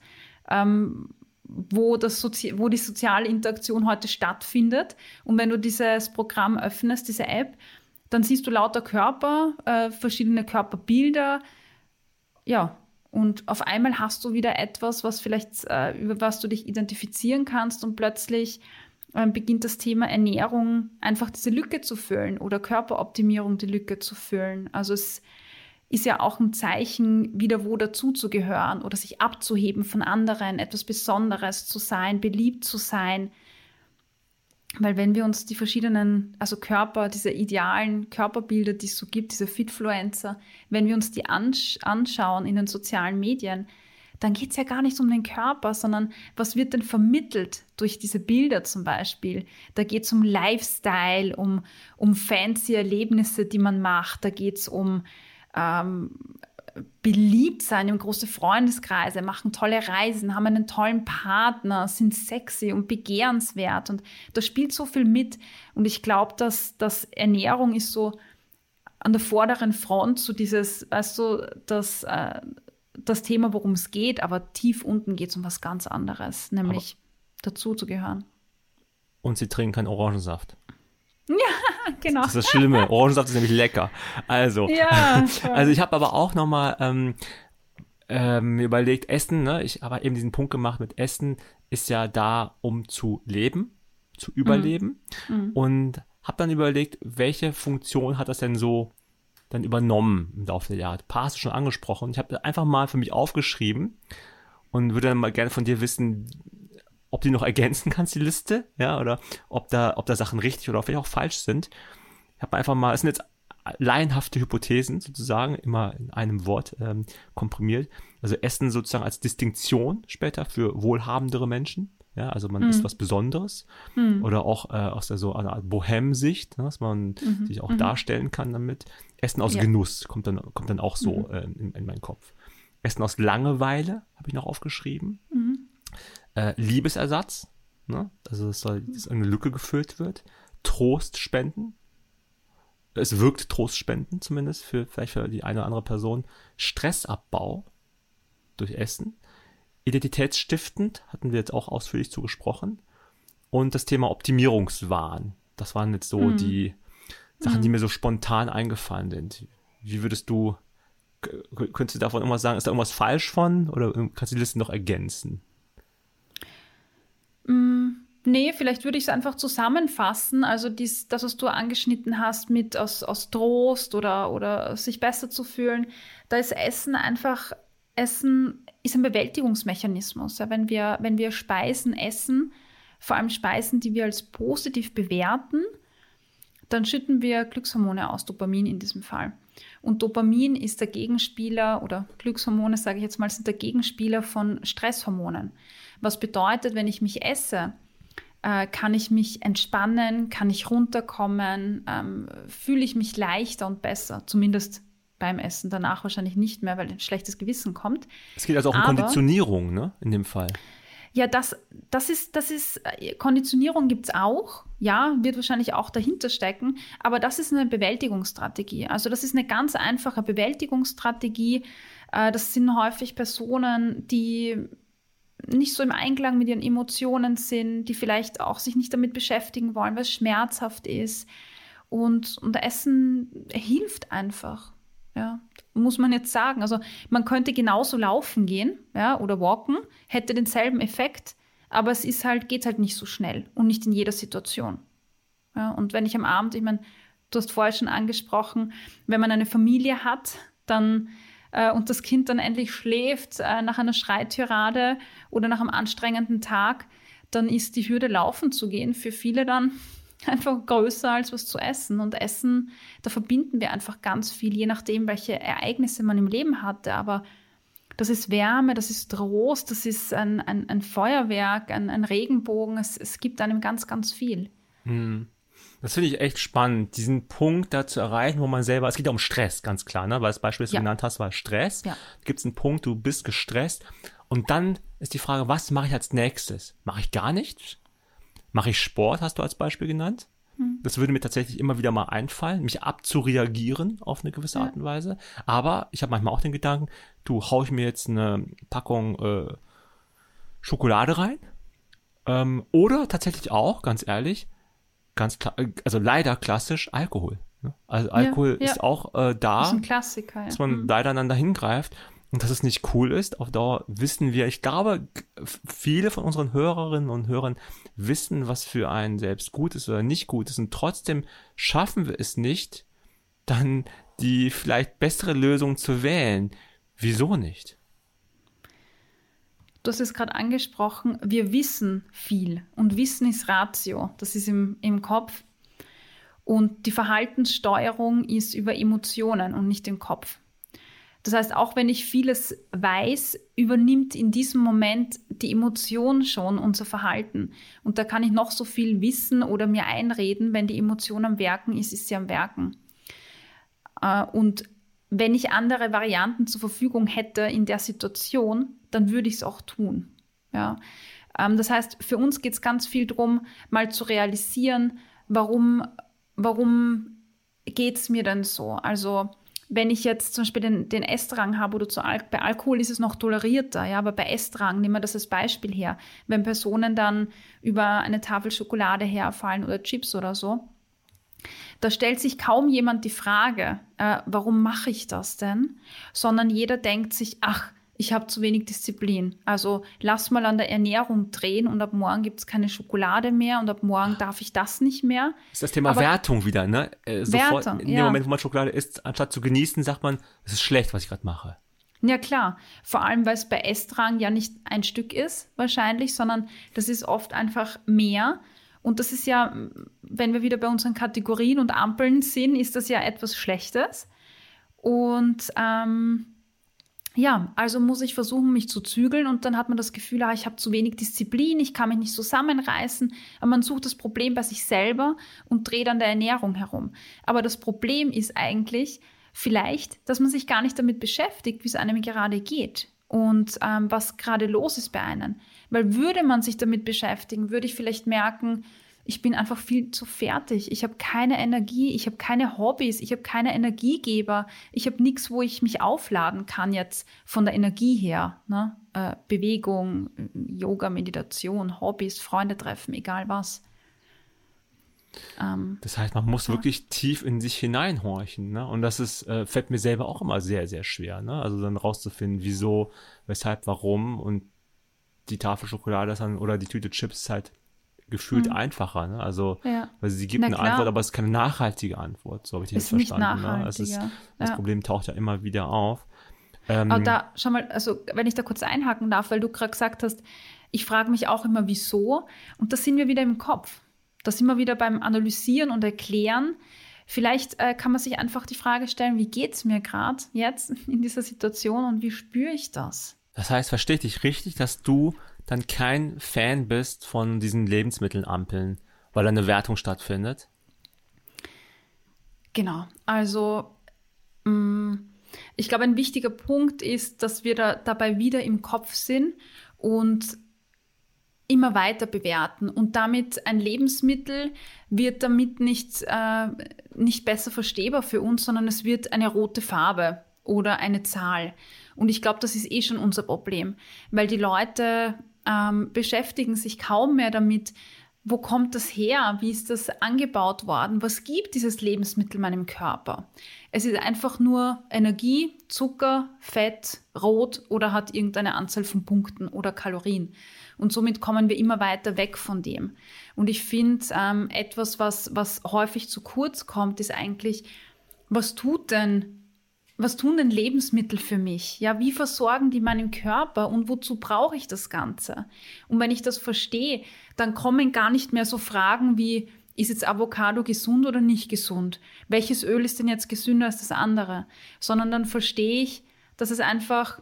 ähm, wo, das Sozi wo die soziale Interaktion heute stattfindet. Und wenn du dieses Programm öffnest, diese App, dann siehst du lauter Körper, äh, verschiedene Körperbilder. Ja, und auf einmal hast du wieder etwas, was vielleicht, äh, über was du dich identifizieren kannst und plötzlich beginnt das Thema Ernährung einfach diese Lücke zu füllen oder Körperoptimierung die Lücke zu füllen. Also es ist ja auch ein Zeichen, wieder wo dazuzugehören oder sich abzuheben von anderen, etwas Besonderes zu sein, beliebt zu sein. Weil wenn wir uns die verschiedenen, also Körper, diese idealen Körperbilder, die es so gibt, diese Fitfluencer, wenn wir uns die ansch anschauen in den sozialen Medien, dann geht es ja gar nicht um den Körper, sondern was wird denn vermittelt durch diese Bilder zum Beispiel? Da geht es um Lifestyle, um, um fancy Erlebnisse, die man macht. Da geht es um ähm, beliebt sein im großen Freundeskreise, machen tolle Reisen, haben einen tollen Partner, sind sexy und begehrenswert. Und da spielt so viel mit. Und ich glaube, dass, dass Ernährung ist so an der vorderen Front, so dieses, weißt du, das, äh, das Thema, worum es geht, aber tief unten geht es um was ganz anderes, nämlich aber dazu zu gehören. Und sie trinken keinen Orangensaft. Ja, genau. Das ist das Schlimme. Orangensaft ist nämlich lecker. Also, Ja, also ich habe aber auch nochmal ähm, ähm, mir überlegt, Essen, ne? ich habe eben diesen Punkt gemacht mit Essen ist ja da, um zu leben, zu überleben Mhm. und habe dann überlegt, welche Funktion hat das denn so dann übernommen im Laufe der Jahre. Paar hast du schon angesprochen. Ich habe einfach mal für mich aufgeschrieben und würde dann mal gerne von dir wissen, ob du noch ergänzen kannst, die Liste, ja, oder ob da, ob da Sachen richtig oder vielleicht auch falsch sind. Ich habe einfach mal, es sind jetzt laienhafte Hypothesen sozusagen, immer in einem Wort ähm, komprimiert. Also Essen sozusagen als Distinktion später für wohlhabendere Menschen. Ja, also man isst was Besonderes. Oder auch äh, aus der so einer Art Bohem-Sicht, ne, dass man sich auch darstellen kann damit. Essen aus Ja. Genuss kommt dann, kommt dann auch so äh, in, in meinen Kopf. Essen aus Langeweile habe ich noch aufgeschrieben. Äh, Liebesersatz, ne? also soll, dass eine Lücke gefüllt wird. Trost spenden. Es wirkt Trost spenden zumindest für vielleicht für die eine oder andere Person. Stressabbau durch Essen. Identitätsstiftend hatten wir jetzt auch ausführlich zugesprochen. Und das Thema Optimierungswahn. Das waren jetzt so die Sachen, die mir so spontan eingefallen sind. Wie würdest du, könntest du davon irgendwas sagen? Ist da irgendwas falsch von? Oder kannst du die Liste noch ergänzen? Nee, vielleicht würde ich es einfach zusammenfassen. Also dies, das, was du angeschnitten hast mit aus, aus Trost oder, oder sich besser zu fühlen, da ist Essen einfach, Essen ist ein Bewältigungsmechanismus. Ja, wenn, wir, wenn wir Speisen essen, vor allem Speisen, die wir als positiv bewerten, dann schütten wir Glückshormone aus, Dopamin in diesem Fall. Und Dopamin ist der Gegenspieler oder Glückshormone, sage ich jetzt mal, sind der Gegenspieler von Stresshormonen. Was bedeutet, wenn ich mich esse, äh, kann ich mich entspannen, kann ich runterkommen, ähm, fühle ich mich leichter und besser, zumindest beim Essen, danach wahrscheinlich nicht mehr, weil ein schlechtes Gewissen kommt. Es geht also auch um Aber- Konditionierung, ne? In dem Fall. Ja, das, das ist, das ist, äh, Konditionierung gibt es auch, ja, wird wahrscheinlich auch dahinter stecken, aber das ist eine Bewältigungsstrategie. Also das ist eine ganz einfache Bewältigungsstrategie. Äh, Das sind häufig Personen, die nicht so im Einklang mit ihren Emotionen sind, die vielleicht auch sich nicht damit beschäftigen wollen, weil es schmerzhaft ist. Und, und Essen hilft einfach. Ja, muss man jetzt sagen. Also man könnte genauso laufen gehen, ja, oder walken, hätte denselben Effekt, aber es ist halt, geht halt nicht so schnell und nicht in jeder Situation. Ja, und wenn ich am Abend, ich meine, du hast vorher schon angesprochen, wenn man eine Familie hat, dann äh, und das Kind dann endlich schläft äh, nach einer Schreitirade oder nach einem anstrengenden Tag, dann ist die Hürde laufen zu gehen für viele dann einfach größer als was zu essen. Und Essen, da verbinden wir einfach ganz viel, je nachdem, welche Ereignisse man im Leben hatte. Aber das ist Wärme, das ist Trost, das ist ein, ein, ein Feuerwerk, ein, ein Regenbogen. Es, es gibt einem ganz, ganz viel. Das finde ich echt spannend, diesen Punkt da zu erreichen, wo man selber, es geht ja um Stress, ganz klar, ne? weil das Beispiel, das Ja. du genannt hast, war Stress. Ja. Gibt es einen Punkt, du bist gestresst und dann ist die Frage, was mache ich als nächstes? Mache ich gar nichts? Mache ich Sport, hast du als Beispiel genannt? Hm. Das würde mir tatsächlich immer wieder mal einfallen, mich abzureagieren auf eine gewisse Art und Weise. Aber ich habe manchmal auch den Gedanken, du hau ich mir jetzt eine Packung äh, Schokolade rein. Ähm, oder tatsächlich auch, ganz ehrlich, ganz klar, also leider klassisch Alkohol. ne? Also Alkohol ja. ist auch äh, da, Das ist ein Klassiker. Ja. dass man leider einander hingreift und dass es nicht cool ist. Auf Dauer wissen wir, ich glaube, viele von unseren Hörerinnen und Hörern wissen, was für einen selbst gut ist oder nicht gut ist und trotzdem schaffen wir es nicht, dann die vielleicht bessere Lösung zu wählen. Wieso nicht? Du hast es gerade angesprochen, wir wissen viel und Wissen ist Ratio, das ist im, im Kopf. Und die Verhaltenssteuerung ist über Emotionen und nicht im Kopf. Das heißt, auch wenn ich vieles weiß, übernimmt in diesem Moment die Emotion schon unser Verhalten. Und da kann ich noch so viel wissen oder mir einreden, wenn die Emotion am Werken ist, ist sie am Werken. Äh, Und wenn ich andere Varianten zur Verfügung hätte in der Situation, dann würde ich es auch tun. Ja. Ähm, Das heißt, für uns geht es ganz viel darum, mal zu realisieren, warum, warum geht es mir denn so? Also wenn ich jetzt zum Beispiel den, den Essdrang habe oder Al bei Alkohol ist es noch tolerierter, ja, aber bei Essdrang, nehmen wir das als Beispiel her, wenn Personen dann über eine Tafel Schokolade herfallen oder Chips oder so, Da stellt sich kaum jemand die Frage, äh, warum mache ich das denn? Sondern jeder denkt sich, ach, ich habe zu wenig Disziplin. Also lass mal an der Ernährung drehen und ab morgen gibt es keine Schokolade mehr und ab morgen darf ich das nicht mehr. Das ist das Thema Aber Wertung wieder, ne? Äh, sofort, Wertung, in dem ja. Moment, wo man Schokolade isst, anstatt zu genießen, sagt man, es ist schlecht, was ich gerade mache. Ja klar, vor allem weil es bei Essdrang ja nicht ein Stück ist wahrscheinlich, sondern das ist oft einfach mehr. Und das ist ja, wenn wir wieder bei unseren Kategorien und Ampeln sind, ist das ja etwas Schlechtes. Und ähm, ja, also muss ich versuchen, mich zu zügeln und dann hat man das Gefühl, ah, ich habe zu wenig Disziplin, ich kann mich nicht zusammenreißen. Aber man sucht das Problem bei sich selber und dreht an der Ernährung herum. Aber das Problem ist eigentlich vielleicht, dass man sich gar nicht damit beschäftigt, wie es einem gerade geht und ähm, was gerade los ist bei einem. Weil würde man sich damit beschäftigen, würde ich vielleicht merken, ich bin einfach viel zu fertig. Ich habe keine Energie, ich habe keine Hobbys, ich habe keine Energiegeber, ich habe nichts, wo ich mich aufladen kann jetzt von der Energie her. Ne? Äh, Bewegung, Yoga, Meditation, Hobbys, Freunde treffen, egal was. Ähm, das heißt, man muss ja. wirklich tief in sich hineinhorchen. Ne? Und das ist, äh, fällt mir selber auch immer sehr, sehr schwer. Ne? Also dann rauszufinden, wieso, weshalb, warum und die Tafel Schokolade ist dann, oder die Tüte Chips ist halt gefühlt mhm. einfacher. Ne? Also, ja. weil sie gibt eine Antwort, aber es ist keine nachhaltige Antwort. So habe ich das verstanden. Ne? Es ist, das Problem taucht ja immer wieder auf. Ähm, aber da, schau mal, also wenn ich da kurz einhaken darf, weil du gerade gesagt hast, ich frage mich auch immer, wieso. Und da sind wir wieder im Kopf. Da sind wir wieder beim Analysieren und Erklären. Vielleicht äh, kann man sich einfach die Frage stellen, wie geht es mir gerade jetzt in dieser Situation und wie spüre ich das? Das heißt, verstehe ich dich richtig, dass du dann kein Fan bist von diesen Lebensmittelampeln, weil eine Wertung stattfindet? Genau, also mm, ich glaube, ein wichtiger Punkt ist, dass wir da dabei wieder im Kopf sind und immer weiter bewerten. Und damit ein Lebensmittel wird damit nicht, äh, nicht besser verstehbar für uns, sondern es wird eine rote Farbe oder eine Zahl. Und ich glaube, das ist eh schon unser Problem, weil die Leute ähm, beschäftigen sich kaum mehr damit, wo kommt das her? Wie ist das angebaut worden? Was gibt dieses Lebensmittel meinem Körper? Es ist einfach nur Energie, Zucker, Fett, Rot oder hat irgendeine Anzahl von Punkten oder Kalorien. Und somit kommen wir immer weiter weg von dem. Und ich finde, ähm, etwas, was, was häufig zu kurz kommt, ist eigentlich, was tut denn was tun denn Lebensmittel für mich? Ja, wie versorgen die meinen Körper und wozu brauche ich das Ganze? Und wenn ich das verstehe, dann kommen gar nicht mehr so Fragen wie, ist jetzt Avocado gesund oder nicht gesund? Welches Öl ist denn jetzt gesünder als das andere? Sondern dann verstehe ich, dass es einfach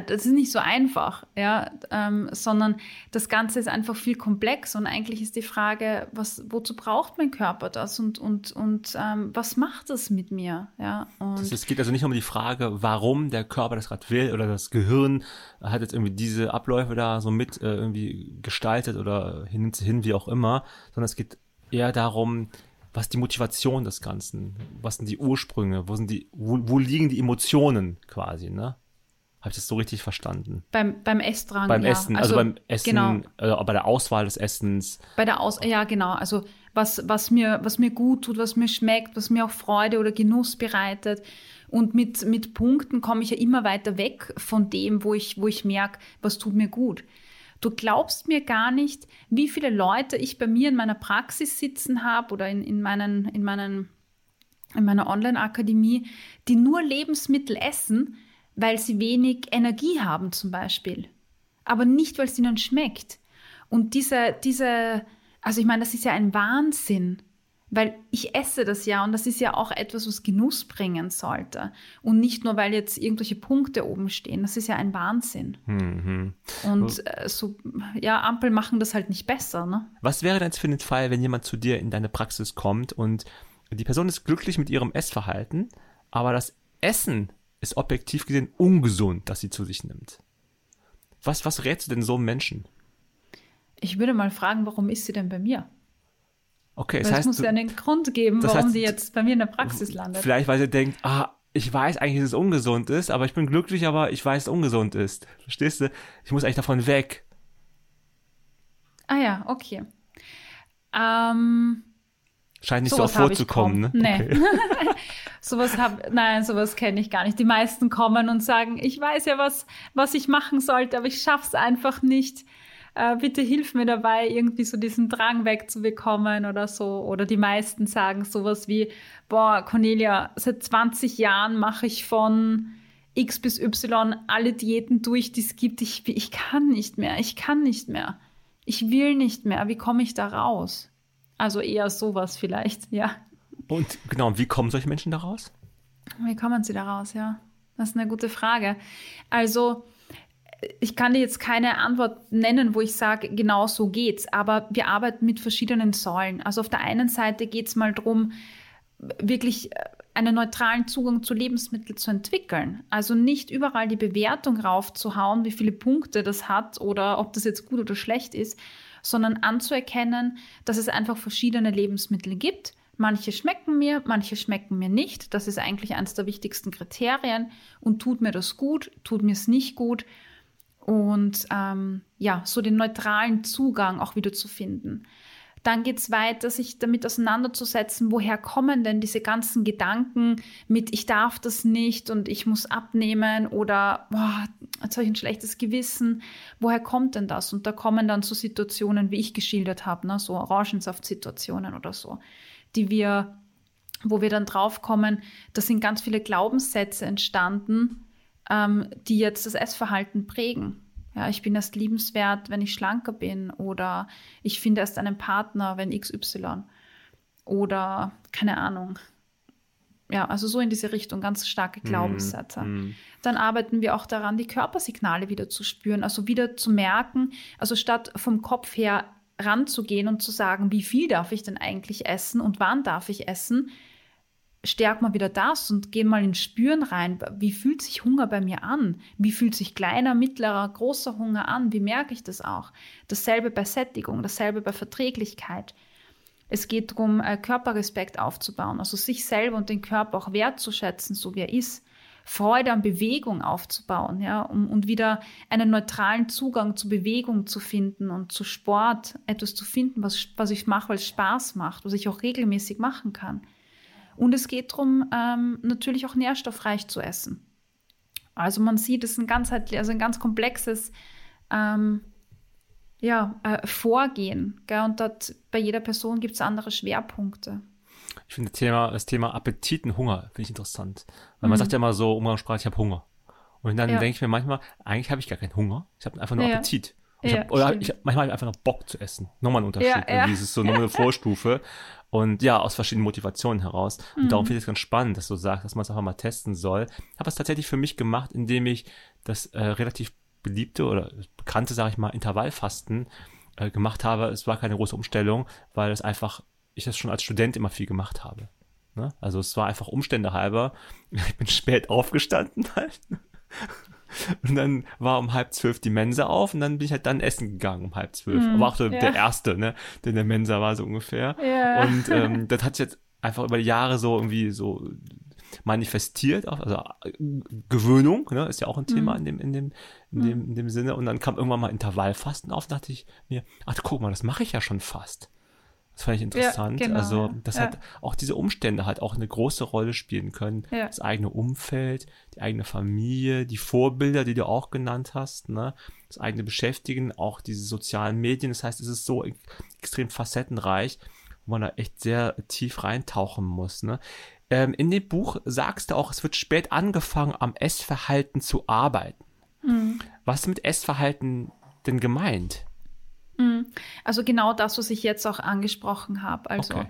das ist nicht so einfach, ja, ähm, sondern das Ganze ist einfach viel komplex und eigentlich ist die Frage, was, wozu braucht mein Körper das und, und, und ähm, was macht das mit mir, ja. Und es geht also nicht um die Frage, warum der Körper das gerade will oder das Gehirn hat jetzt irgendwie diese Abläufe da so mit äh, irgendwie gestaltet oder hin, hin wie auch immer, sondern es geht eher darum, was die Motivation des Ganzen, was sind die Ursprünge, wo sind die, wo, wo liegen die Emotionen quasi, ne? Habe ich das so richtig verstanden? Beim, beim Essdrang, Beim ja. Essen, also, also, beim Essen, genau. äh, bei der Auswahl des Essens. Bei der Aus, ja genau, also was, was, mir, was mir gut tut, was mir schmeckt, was mir auch Freude oder Genuss bereitet. Und mit, mit Punkten komme ich ja immer weiter weg von dem, wo ich, wo ich merke, was tut mir gut. Du glaubst mir gar nicht, wie viele Leute ich bei mir in meiner Praxis sitzen habe oder in, in, meinen, in, meinen, in meiner Online-Akademie, die nur Lebensmittel essen, weil sie wenig Energie haben zum Beispiel, aber nicht, weil es ihnen schmeckt. Und diese, diese, also ich meine, das ist ja ein Wahnsinn, weil ich esse das ja und das ist ja auch etwas, was Genuss bringen sollte. Und nicht nur, weil jetzt irgendwelche Punkte oben stehen. Das ist ja ein Wahnsinn. Mhm. Und äh, so, ja, Ampel machen das halt nicht besser. Ne? Was wäre denn jetzt für den Fall, wenn jemand zu dir in deine Praxis kommt und die Person ist glücklich mit ihrem Essverhalten, aber das Essen ist objektiv gesehen ungesund, dass sie zu sich nimmt. Was, was rätst du denn so einem Menschen? Ich würde mal fragen, warum ist sie denn bei mir? Okay, das heißt, es muss ja einen Grund geben, warum heißt, sie jetzt bei mir in der Praxis landet. Vielleicht, weil sie denkt, ah, ich weiß eigentlich, dass es ungesund ist, aber ich bin glücklich, aber ich weiß, dass es ungesund ist. Verstehst du? Ich muss eigentlich davon weg. Ah ja, okay. Ähm, Scheint nicht sowas so vorzukommen, ne? Nee. Okay. sowas hab, nein, sowas kenne ich gar nicht. Die meisten kommen und sagen, ich weiß ja, was, was ich machen sollte, aber ich schaff's einfach nicht. Äh, bitte hilf mir dabei, irgendwie so diesen Drang wegzubekommen oder so. Oder die meisten sagen sowas wie, boah, Cornelia, seit 20 Jahren mache ich von X bis Y alle Diäten durch, die es gibt. Ich, ich kann nicht mehr, ich kann nicht mehr. Ich will nicht mehr. Wie komme ich da raus? Also eher sowas vielleicht, ja. Und genau, wie kommen solche Menschen da raus? Wie kommen sie da raus, ja? Das ist eine gute Frage. Also, ich kann dir jetzt keine Antwort nennen, wo ich sage, genau so geht's, aber wir arbeiten mit verschiedenen Säulen. Also auf der einen Seite geht es mal darum, wirklich einen neutralen Zugang zu Lebensmitteln zu entwickeln. Also nicht überall die Bewertung raufzuhauen, wie viele Punkte das hat oder ob das jetzt gut oder schlecht ist, sondern anzuerkennen, dass es einfach verschiedene Lebensmittel gibt. Manche schmecken mir, manche schmecken mir nicht. Das ist eigentlich eines der wichtigsten Kriterien. Und tut mir das gut, tut mir es nicht gut. Und ähm, ja, so den neutralen Zugang auch wieder zu finden. Dann geht es weiter, sich damit auseinanderzusetzen, woher kommen denn diese ganzen Gedanken mit, ich darf das nicht und ich muss abnehmen oder boah, jetzt habe ich ein schlechtes Gewissen. Woher kommt denn das? Und da kommen dann so Situationen, wie ich geschildert habe, ne? so Orangensaft-Situationen oder so, die wir, wo wir dann draufkommen, da sind ganz viele Glaubenssätze entstanden, ähm, die jetzt das Essverhalten prägen. Ja, ich bin erst liebenswert, wenn ich schlanker bin oder ich finde erst einen Partner, wenn XY oder keine Ahnung. Ja, also so in diese Richtung, ganz starke mhm, Glaubenssätze. Mm, Dann arbeiten wir auch daran, die Körpersignale wieder zu spüren, also wieder zu merken, also statt vom Kopf her ranzugehen und zu sagen, wie viel darf ich denn eigentlich essen und wann darf ich essen, stärk mal wieder das und geh mal ins Spüren rein. Wie fühlt sich Hunger bei mir an? Wie fühlt sich kleiner, mittlerer, großer Hunger an? Wie merke ich das auch? Dasselbe bei Sättigung, dasselbe bei Verträglichkeit. Es geht darum, äh, Körperrespekt aufzubauen, also sich selber und den Körper auch wertzuschätzen, so wie er ist. Freude an Bewegung aufzubauen, ja, um, und wieder einen neutralen Zugang zu Bewegung zu finden und zu Sport, etwas zu finden, was, was ich mache, weil es Spaß macht, was ich auch regelmäßig machen kann. Und es geht darum, ähm, natürlich auch nährstoffreich zu essen. Also man sieht, es ist ein ganzheitlich, also ein ganz komplexes ähm, ja, äh, Vorgehen. Gell? Und dort bei jeder Person gibt es andere Schwerpunkte. Ich finde das Thema, das Thema Appetit und Hunger finde ich interessant. Weil man mhm. sagt ja immer so umgangssprachlich, ich habe Hunger. Und dann ja. denke ich mir manchmal, eigentlich habe ich gar keinen Hunger. Ich habe einfach nur ja. Appetit. Ich hab, oder ich, manchmal habe ich einfach noch Bock zu essen. Nochmal ein Unterschied. Ja, ja. Irgendwie ist so nochmal eine Vorstufe. Und ja, aus verschiedenen Motivationen heraus. Und mhm. darum finde ich es ganz spannend, dass du sagst, dass man es einfach mal testen soll. Habe es tatsächlich für mich gemacht, indem ich das äh, relativ beliebte oder bekannte, sage ich mal, Intervallfasten äh, gemacht habe. Es war keine große Umstellung, weil es einfach, ich das schon als Student immer viel gemacht habe. Ne? Also es war einfach Umstände halber. Ich bin spät aufgestanden halt. Und dann war um halb zwölf die Mensa auf und dann bin ich halt dann essen gegangen um halb zwölf. Mm, Aber auch so ja. der Erste, ne, der in der Mensa war so ungefähr. Ja. Und ähm, das hat sich jetzt einfach über die Jahre so irgendwie so manifestiert, also äh, Gewöhnung, ne, ist ja auch ein Thema mm. in dem, in dem, in mm. dem, in dem Sinne. Und dann kam irgendwann mal Intervallfasten auf, dachte ich mir, ach guck mal, das mache ich ja schon fast. Das fand ich interessant. Ja, genau, also, dass ja. halt auch diese Umstände halt auch eine große Rolle spielen können. Ja. Das eigene Umfeld, die eigene Familie, die Vorbilder, die du auch genannt hast, ne? Das eigene Beschäftigen, auch diese sozialen Medien. Das heißt, es ist so extrem facettenreich, wo man da echt sehr tief reintauchen muss, ne? Ähm, in dem Buch sagst du auch, es wird spät angefangen, am Essverhalten zu arbeiten. Mhm. Was ist mit Essverhalten denn gemeint? Mhm. Also genau das, was ich jetzt auch angesprochen habe. Also okay.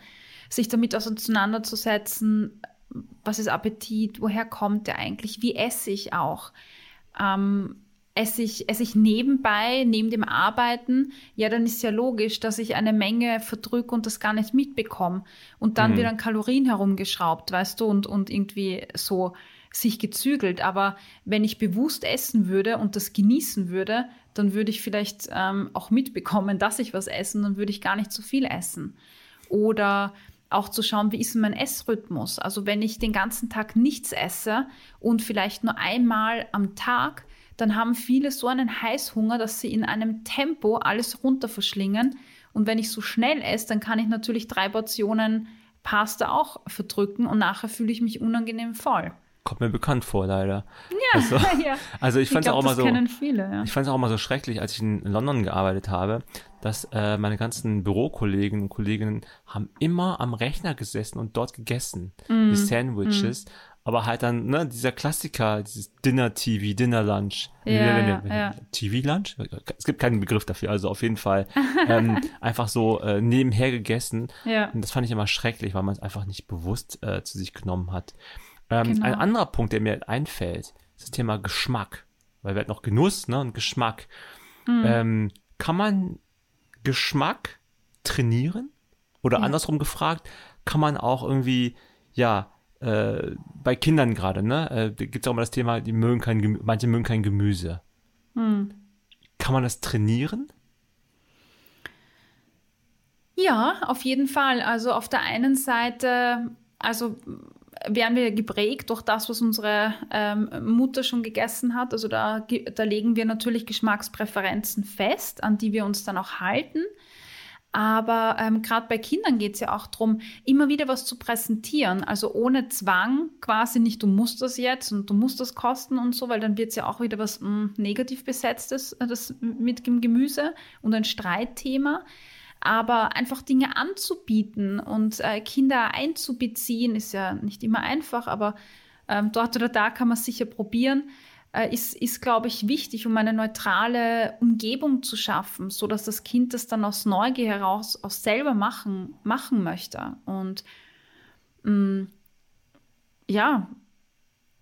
sich damit auseinanderzusetzen, was ist Appetit, woher kommt der eigentlich, wie esse ich auch. Ähm, esse ich, esse ich nebenbei, neben dem Arbeiten, ja, dann ist ja logisch, dass ich eine Menge verdrücke und das gar nicht mitbekomme. Und dann mhm. wird an Kalorien herumgeschraubt, weißt du, und, und irgendwie so sich gezügelt. Aber wenn ich bewusst essen würde und das genießen würde, dann würde ich vielleicht ähm, auch mitbekommen, dass ich was esse, dann würde ich gar nicht zu viel essen. Oder auch zu schauen, wie ist mein Essrhythmus? Also wenn ich den ganzen Tag nichts esse und vielleicht nur einmal am Tag, dann haben viele so einen Heißhunger, dass sie in einem Tempo alles runter verschlingen. Und wenn ich so schnell esse, dann kann ich natürlich drei Portionen Pasta auch verdrücken und nachher fühle ich mich unangenehm voll. Kommt mir bekannt vor, leider. Ja, Also, ja. also ich fand es auch mal so. viele, ja. Ich fand es auch mal so schrecklich, als ich in London gearbeitet habe, dass äh, meine ganzen Bürokollegen und Kolleginnen haben immer am Rechner gesessen und dort gegessen, Mm, die Sandwiches, aber halt dann, ne, dieser Klassiker, dieses Dinner-TV, Dinner-Lunch. Ja, ja. TV-Lunch? Es gibt keinen Begriff dafür, also auf jeden Fall ähm, einfach so äh, nebenher gegessen. Ja. Und das fand ich immer schrecklich, weil man es einfach nicht bewusst äh, zu sich genommen hat. Ähm, Genau. Ein anderer Punkt, der mir einfällt, ist das Thema Geschmack. Weil wir hatten noch Genuss ne, und Geschmack. Mhm. Ähm, kann man Geschmack trainieren? Oder Ja. andersrum gefragt, kann man auch irgendwie, ja, äh, bei Kindern gerade, ne, äh, da gibt es auch immer das Thema, die mögen kein Gemü manche mögen kein Gemüse. Hm. Kann man das trainieren? Ja, auf jeden Fall. Also auf der einen Seite, also werden wir geprägt durch das, was unsere ähm, Mutter schon gegessen hat. Also da, da legen wir natürlich Geschmackspräferenzen fest, an die wir uns dann auch halten. Aber ähm, gerade bei Kindern geht es ja auch darum, immer wieder was zu präsentieren. Also ohne Zwang, quasi nicht, du musst das jetzt und du musst das kosten und so, weil dann wird es ja auch wieder was mh, negativ besetztes äh, das mit dem Gemüse und ein Streitthema. Aber einfach Dinge anzubieten und äh, Kinder einzubeziehen, ist ja nicht immer einfach, aber ähm, dort oder da kann man es sicher probieren, äh, ist, ist glaube ich, wichtig, um eine neutrale Umgebung zu schaffen, so dass das Kind das dann aus Neugier heraus auch selber machen, machen möchte. Und mh, ja,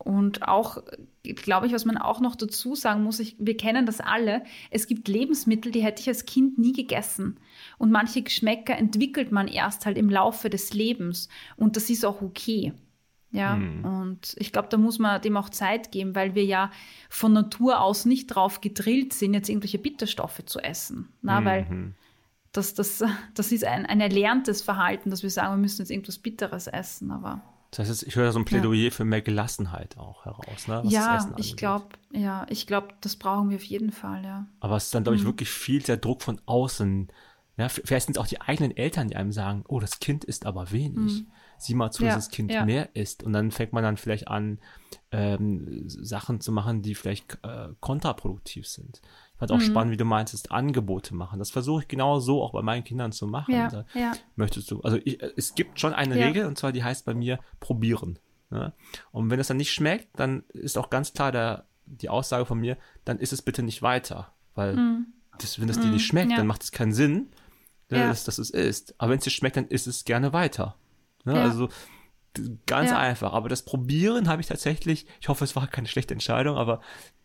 und auch, glaube ich, was man auch noch dazu sagen muss, ich, wir kennen das alle, es gibt Lebensmittel, die hätte ich als Kind nie gegessen. Und manche Geschmäcker entwickelt man erst halt im Laufe des Lebens. Und das ist auch okay. Ja, Hm. und ich glaube, da muss man dem auch Zeit geben, weil wir ja von Natur aus nicht drauf gedrillt sind, jetzt irgendwelche Bitterstoffe zu essen. Na, weil Mhm. das, das, das ist ein, ein erlerntes Verhalten, dass wir sagen, wir müssen jetzt irgendwas Bitteres essen. Aber Das heißt, ich höre so ein Plädoyer für mehr Gelassenheit auch heraus, ne? was ja, ich glaube, ja, ich glaube, das brauchen wir auf jeden Fall, ja. Aber es ist dann, glaube ich, wirklich viel der Druck von außen. Ja, f- vielleicht sind es auch die eigenen Eltern, die einem sagen, oh, das Kind isst aber wenig. Sieh mal zu, Ja, dass das Kind ja. mehr isst. Und dann fängt man dann vielleicht an, ähm, Sachen zu machen, die vielleicht äh, kontraproduktiv sind. Fand auch Mhm. spannend, wie du meinst, Angebote machen. Das versuche ich genau so auch bei meinen Kindern zu machen. Ja, Da ja. Möchtest du, also ich, es gibt schon eine Ja. Regel, und zwar die heißt bei mir probieren. Ne? Und wenn es dann nicht schmeckt, dann ist auch ganz klar der, die Aussage von mir, dann ist es bitte nicht weiter. Weil das, wenn es dir nicht schmeckt, Mhm. ja. dann macht es keinen Sinn, ne, dass, dass es ist. Aber wenn es dir schmeckt, dann isst es gerne weiter. Ne? Also ganz einfach. Aber das Probieren habe ich tatsächlich, ich hoffe, es war keine schlechte Entscheidung, aber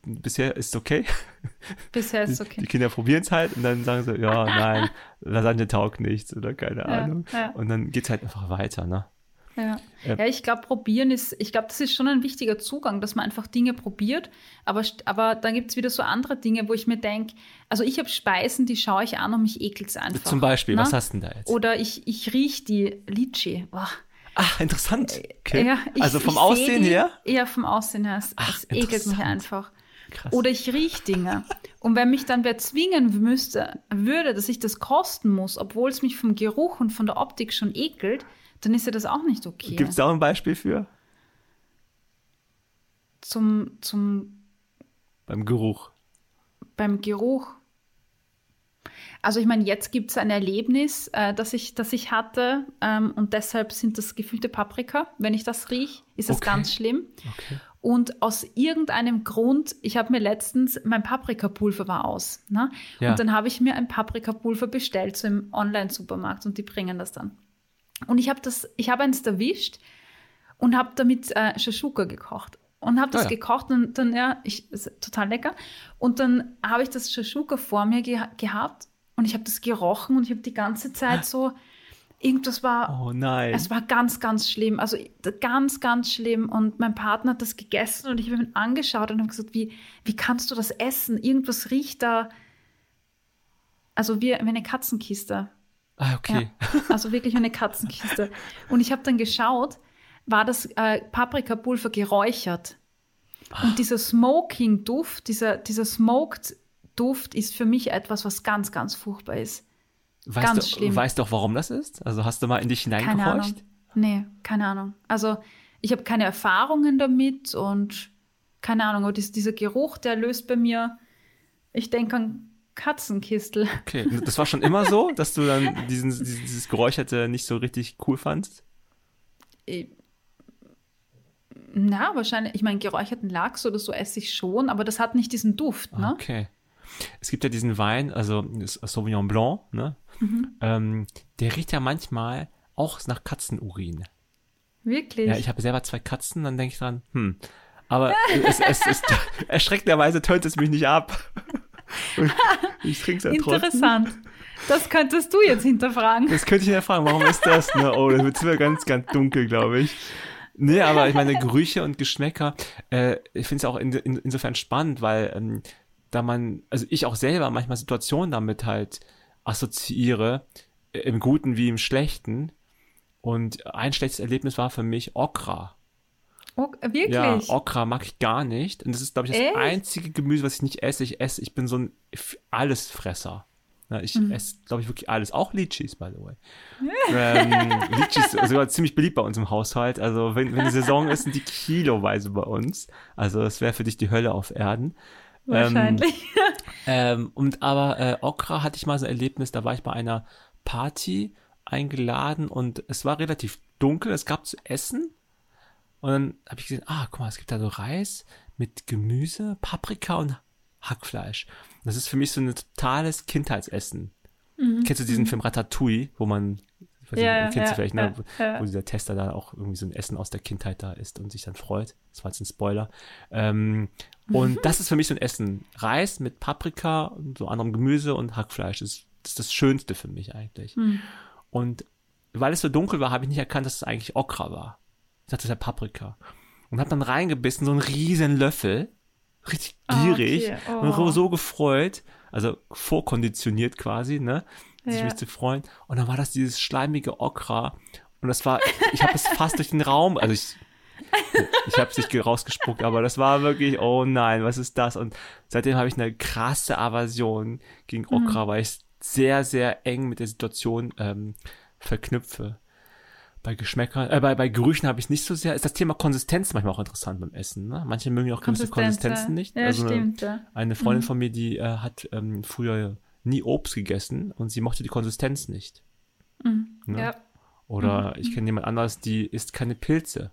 bisher ist es okay. Bisher ist es Die okay. Kinder probieren es halt und dann sagen sie, ja, nein, Lasagne taugt nichts oder keine Ja, Ahnung. ja. Und dann geht es halt einfach weiter, ne? Ja, Ja. ja ich glaube, probieren ist, ich glaube, das ist schon ein wichtiger Zugang, dass man einfach Dinge probiert. Aber, aber dann gibt es wieder so andere Dinge, wo ich mir denke, also ich habe Speisen, die schaue ich an und mich ekelt es einfach. Zum Beispiel, ne? was hast du denn da jetzt? Oder ich, ich rieche die Litschi. Boah. Ah, interessant. Okay. Ja, ich, also vom Aussehen die, her? Ja, vom Aussehen her. Es, Ach, es ekelt mich einfach. Krass. Oder ich rieche Dinge. Und wenn mich dann wer zwingen müsste, würde, dass ich das kosten muss, obwohl es mich vom Geruch und von der Optik schon ekelt, dann ist ja das auch nicht okay. Gibt es da auch ein Beispiel für? Zum, zum, Beim Geruch. beim Geruch. Also ich meine, jetzt gibt es ein Erlebnis, äh, das, ich, das ich hatte ähm, und deshalb sind das gefüllte Paprika. Wenn ich das rieche, ist das Okay. ganz schlimm. Okay. Und aus irgendeinem Grund, ich habe mir letztens, mein Paprikapulver war aus. Ne? Ja. Und dann habe ich mir ein Paprikapulver bestellt, so im Online-Supermarkt und die bringen das dann. Und ich habe das, ich habe eins erwischt und habe damit äh, Shashuka gekocht. Und habe das Ah ja. gekocht und dann, ja, ich, ist total lecker. Und dann habe ich das Shashuka vor mir geha gehabt und ich habe das gerochen und ich habe die ganze Zeit so, irgendwas war, Oh nein. es war ganz, ganz schlimm. Also ganz, ganz schlimm. Und mein Partner hat das gegessen und ich habe ihn angeschaut und habe gesagt, wie, wie kannst du das essen? Irgendwas riecht da. Also wie, wie eine Katzenkiste. ah, okay. Ja, also wirklich eine Katzenkiste. Und ich habe dann geschaut, war das äh, Paprikapulver geräuchert. Und dieser Smoking-Duft, dieser, dieser Smoked-Duft ist für mich etwas, was ganz, ganz furchtbar ist. Weißt ganz du, schlimm. Weißt du auch, warum das ist? Also hast du mal in dich Keine hineingehorcht? Nee, keine Ahnung. Also ich habe keine Erfahrungen damit und keine Ahnung, aber dies, dieser Geruch, der löst bei mir, ich denke an Katzenkistel. Okay, das war schon immer so, dass du dann diesen, dieses, dieses Geräucherte nicht so richtig cool fandst? Na, wahrscheinlich, ich meine, geräucherten Lachs oder so esse ich schon, aber das hat nicht diesen Duft, ne? Okay. Es gibt ja diesen Wein, also Sauvignon Blanc, ne? Mhm. Ähm, der riecht ja manchmal auch nach Katzenurin. Wirklich? Ja, ich habe selber zwei Katzen, dann denke ich dran, hm. Aber es, es, es, erschreckenderweise tönt es mich nicht ab. ich trinke es ja trotzdem. Interessant. Das könntest du jetzt hinterfragen. Das könnte ich hinterfragen. Warum ist das? Ne? Oh, das wird wieder ganz, ganz dunkel, glaube ich. Nee, aber ich meine, Gerüche und Geschmäcker, äh, ich finde es auch in, in, insofern spannend, weil ähm, da man, also ich auch selber manchmal Situationen damit halt assoziiere, äh, im Guten wie im Schlechten. Und ein schlechtes Erlebnis war für mich Okra. Ok wirklich? Ja, Okra mag ich gar nicht. Und das ist, glaube ich, das Echt? einzige Gemüse, was ich nicht esse. Ich esse, ich bin so ein Allesfresser. Ja, ich mhm. esse, glaube ich, wirklich alles. Auch Litchis, by the way. ähm, Litchis sind sogar ziemlich beliebt bei uns im Haushalt. Also, wenn, wenn die Saison ist, sind die kiloweise bei uns. Also, das wäre für dich die Hölle auf Erden. Wahrscheinlich. Ähm, ähm, und aber äh, Okra hatte ich mal so ein Erlebnis, da war ich bei einer Party eingeladen und es war relativ dunkel, es gab zu essen. Und dann habe ich gesehen, ah, guck mal, es gibt da so Reis mit Gemüse, Paprika und Hackfleisch. Das ist für mich so ein totales Kindheitsessen. Mhm. Kennst du diesen mhm. Film Ratatouille, wo man, ich weiß ja, nicht, kennst ja, du vielleicht, ne, ja, wo dieser Tester da auch irgendwie so ein Essen aus der Kindheit da isst und sich dann freut. Das war jetzt ein Spoiler. Ähm, und mhm. das ist für mich so ein Essen. Reis mit Paprika und so anderem Gemüse und Hackfleisch. Das, das ist das Schönste für mich eigentlich. Mhm. Und weil es so dunkel war, habe ich nicht erkannt, dass es eigentlich Okra war. Ich dachte, das ist ja Paprika. Und habe dann reingebissen, so einen riesen Löffel richtig ah, gierig okay. oh. und so gefreut, also vorkonditioniert quasi, ne, sich ja. mich zu freuen. Und dann war das dieses schleimige Okra und das war, ich habe es fast durch den Raum, also ich, ich habe es nicht rausgespuckt, aber das war wirklich, oh nein, was ist das? Und seitdem habe ich eine krasse Aversion gegen Okra, mhm. weil ich sehr, sehr eng mit der Situation ähm, verknüpfe bei Geschmäckern, äh, bei, bei Gerüchen habe ich nicht so sehr. Ist das Thema Konsistenz manchmal auch interessant beim Essen. Ne? Manche mögen auch gewisse Konsistenzen nicht. Ja, also stimmt, eine, ja. eine Freundin mhm. von mir, die äh, hat ähm, früher nie Obst gegessen und sie mochte die Konsistenz nicht. Mhm. Ne? Ja. Oder mhm. ich kenne jemand anderes, die isst keine Pilze.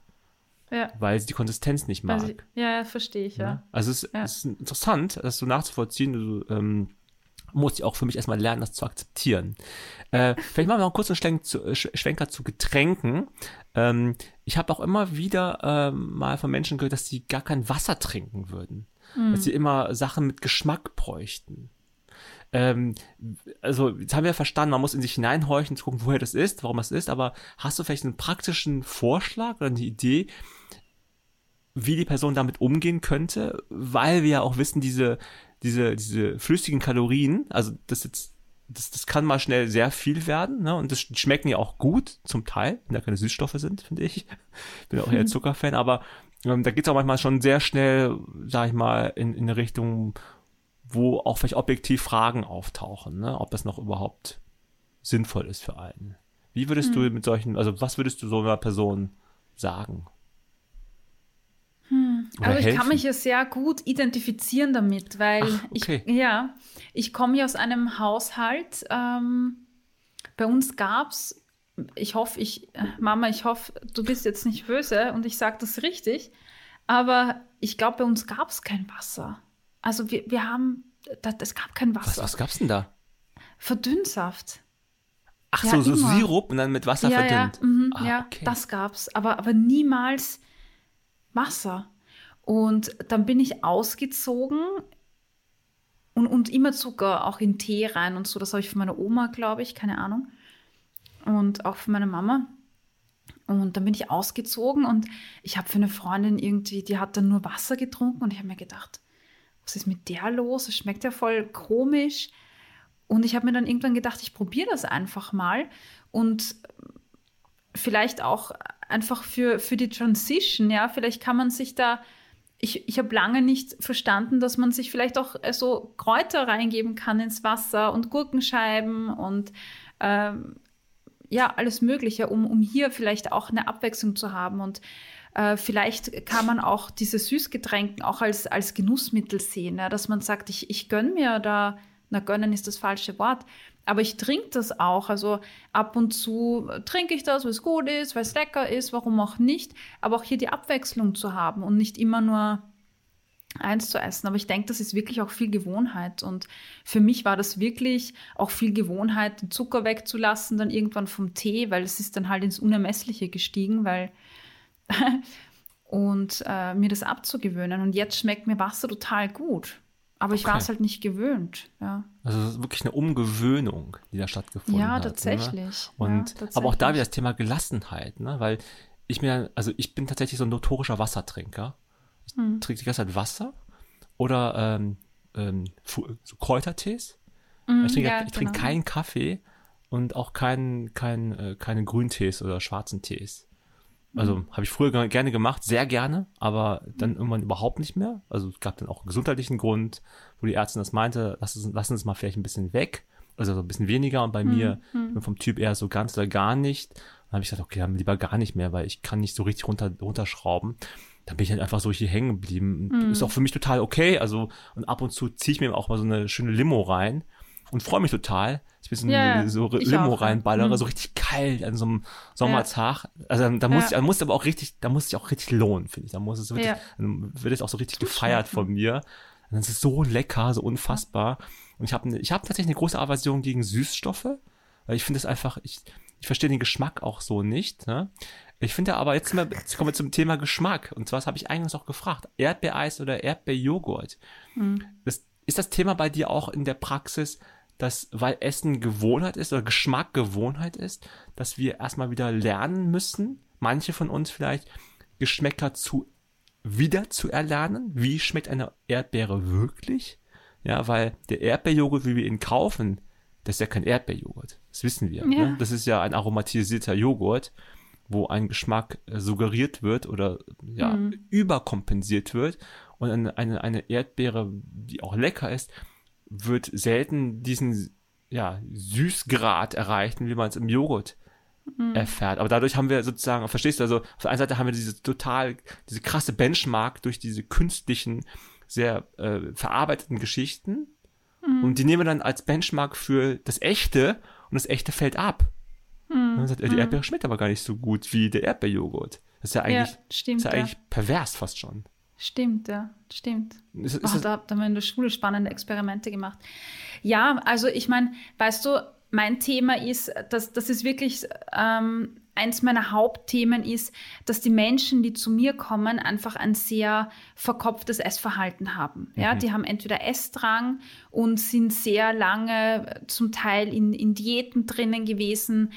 Ja. Weil sie die Konsistenz nicht mag. Sie, ja, verstehe ich, ja. Ne? Also es, ja. es, ist interessant, das so nachzuvollziehen. Du, ähm, muss ich auch für mich erstmal lernen, das zu akzeptieren. Äh, vielleicht machen wir noch einen kurzen Schlenk zu, äh, Schwenker zu Getränken. Ähm, ich habe auch immer wieder ähm, mal von Menschen gehört, dass sie gar kein Wasser trinken würden. Mhm. Dass sie immer Sachen mit Geschmack bräuchten. Ähm, also, jetzt haben wir verstanden, man muss in sich hineinhorchen, zu gucken, woher das ist, warum das ist, aber hast du vielleicht einen praktischen Vorschlag oder eine Idee, wie die Person damit umgehen könnte? Weil wir ja auch wissen, diese diese, diese flüssigen Kalorien, also das jetzt, das, das kann mal schnell sehr viel werden, ne? Und das schmecken ja auch gut, zum Teil, wenn da keine Süßstoffe sind, finde ich. Bin auch eher Zuckerfan, aber ähm, da geht's auch manchmal schon sehr schnell, sag ich mal, in, in eine Richtung, wo auch vielleicht objektiv Fragen auftauchen, ne? ob das noch überhaupt sinnvoll ist für einen. Wie würdest hm. du mit solchen, also was würdest du so einer Person sagen? also ich helfen? kann mich ja sehr gut identifizieren damit, weil Ach, okay. ich, ja, ich komme ja aus einem Haushalt. Ähm, bei uns gab es, ich hoffe, ich, Mama, ich hoffe, du bist jetzt nicht böse und ich sage das richtig, aber ich glaube, bei uns gab es kein Wasser. Also wir, wir haben, es gab kein Wasser. Was, was es denn da? Verdünnsaft. Ach ja, so, so Sirup und dann mit Wasser ja, verdünnt. Ja, mhm, ah, ja okay. das gab's, aber, aber niemals Wasser. Und dann bin ich ausgezogen und, und immer Zucker auch in Tee rein und so. Das habe ich von meiner Oma, glaube ich, keine Ahnung. Und auch von meiner Mama. Und dann bin ich ausgezogen und ich habe für eine Freundin irgendwie, die hat dann nur Wasser getrunken und ich habe mir gedacht, was ist mit der los? Es schmeckt ja voll komisch. Und ich habe mir dann irgendwann gedacht, ich probiere das einfach mal und vielleicht auch einfach für, für die Transition, ja, vielleicht kann man sich da ich, ich habe lange nicht verstanden, dass man sich vielleicht auch äh, so Kräuter reingeben kann ins Wasser und Gurkenscheiben und ähm, ja, alles Mögliche, um, um hier vielleicht auch eine Abwechslung zu haben. Und äh, vielleicht kann man auch diese Süßgetränken auch als, als Genussmittel sehen, ja, dass man sagt, ich, ich gönne mir da, na gönnen ist das falsche Wort, aber ich trinke das auch. Also ab und zu trinke ich das, weil es gut ist, weil es lecker ist, warum auch nicht. Aber auch hier die Abwechslung zu haben und nicht immer nur eins zu essen. Aber ich denke, das ist wirklich auch viel Gewohnheit. Und für mich war das wirklich auch viel Gewohnheit, den Zucker wegzulassen, dann irgendwann vom Tee, weil es ist dann halt ins Unermessliche gestiegen, weil und äh, mir das abzugewöhnen. Und jetzt schmeckt mir Wasser total gut. Aber ich okay. war es halt nicht gewöhnt. Ja. Also wirklich eine Umgewöhnung, die da stattgefunden ja, hat. Tatsächlich. Ne? Und, ja, tatsächlich. Aber auch da wieder das Thema Gelassenheit, ne? weil ich mir, also ich bin tatsächlich so ein notorischer Wassertrinker. Ich hm. trinke die ganze Zeit Wasser oder ähm, ähm, so Kräutertees. Mm, ich trinke, ja, ich trinke genau. keinen Kaffee und auch keinen kein, äh, keine Grüntees oder schwarzen Tees. Also mhm. habe ich früher gerne gemacht, sehr gerne, aber dann irgendwann überhaupt nicht mehr. Also es gab dann auch einen gesundheitlichen Grund, wo die Ärztin das meinte, lassen, lassen es mal vielleicht ein bisschen weg, also so ein bisschen weniger. Und bei mhm. mir mhm. vom Typ eher so ganz oder gar nicht. Dann habe ich gesagt, okay, dann lieber gar nicht mehr, weil ich kann nicht so richtig runter, runterschrauben. Dann bin ich halt einfach so hier hängen geblieben. Mhm. Ist auch für mich total okay. Also, und ab und zu ziehe ich mir auch mal so eine schöne Limo rein und freue mich total, dass ich ein bisschen yeah, so Limo reinballere, mhm. so richtig kalt an so einem Sommertag. Also da muss ja. ich, da muss aber auch richtig, da muss ich auch richtig lohnen, finde ich. Da muss es wirklich, ja. dann wird es auch so richtig gefeiert von mir. Und das ist so lecker, so unfassbar. Und ich habe ich hab tatsächlich eine große Aversion gegen Süßstoffe, weil ich finde es einfach, ich, ich verstehe den Geschmack auch so nicht. Ne? Ich finde aber, jetzt, mal, jetzt kommen wir zum Thema Geschmack. Und zwar, das habe ich eingangs auch gefragt, Erdbeereis oder Erdbeerjoghurt. Mhm. Das, ist das Thema bei dir auch in der Praxis, dass, weil Essen Gewohnheit ist oder Geschmack Gewohnheit ist, dass wir erstmal wieder lernen müssen, manche von uns vielleicht, Geschmäcker zu wieder zu erlernen. Wie schmeckt eine Erdbeere wirklich? Ja, weil der Erdbeerjoghurt, wie wir ihn kaufen, das ist ja kein Erdbeerjoghurt. Das wissen wir. Ne? Ja. Ne? Das ist ja ein aromatisierter Joghurt, wo ein Geschmack äh, suggeriert wird oder ja, mhm. überkompensiert wird. Und eine, eine, eine Erdbeere, die auch lecker ist, wird selten diesen ja, Süßgrad erreichen, wie man es im Joghurt mhm. erfährt. Aber dadurch haben wir sozusagen, verstehst du, also auf der einen Seite haben wir diese total, diese krasse Benchmark durch diese künstlichen, sehr äh, verarbeiteten Geschichten. Mhm. Und die nehmen wir dann als Benchmark für das Echte und das Echte fällt ab. Mhm. Und sagt, die mhm. Erdbeere schmeckt aber gar nicht so gut wie der Erdbeerjoghurt. Das ist ja eigentlich, ja, stimmt, ist ja, ja eigentlich pervers fast schon. Stimmt, ja, stimmt. Ist, ist oh, da, da haben wir in der Schule spannende Experimente gemacht. Ja, also ich meine, weißt du, mein Thema ist, dass das ist wirklich ähm, eins meiner Hauptthemen ist, dass die Menschen, die zu mir kommen, einfach ein sehr verkopftes Essverhalten haben. Ja, mhm. die haben entweder Essdrang und sind sehr lange zum Teil in, in Diäten drinnen gewesen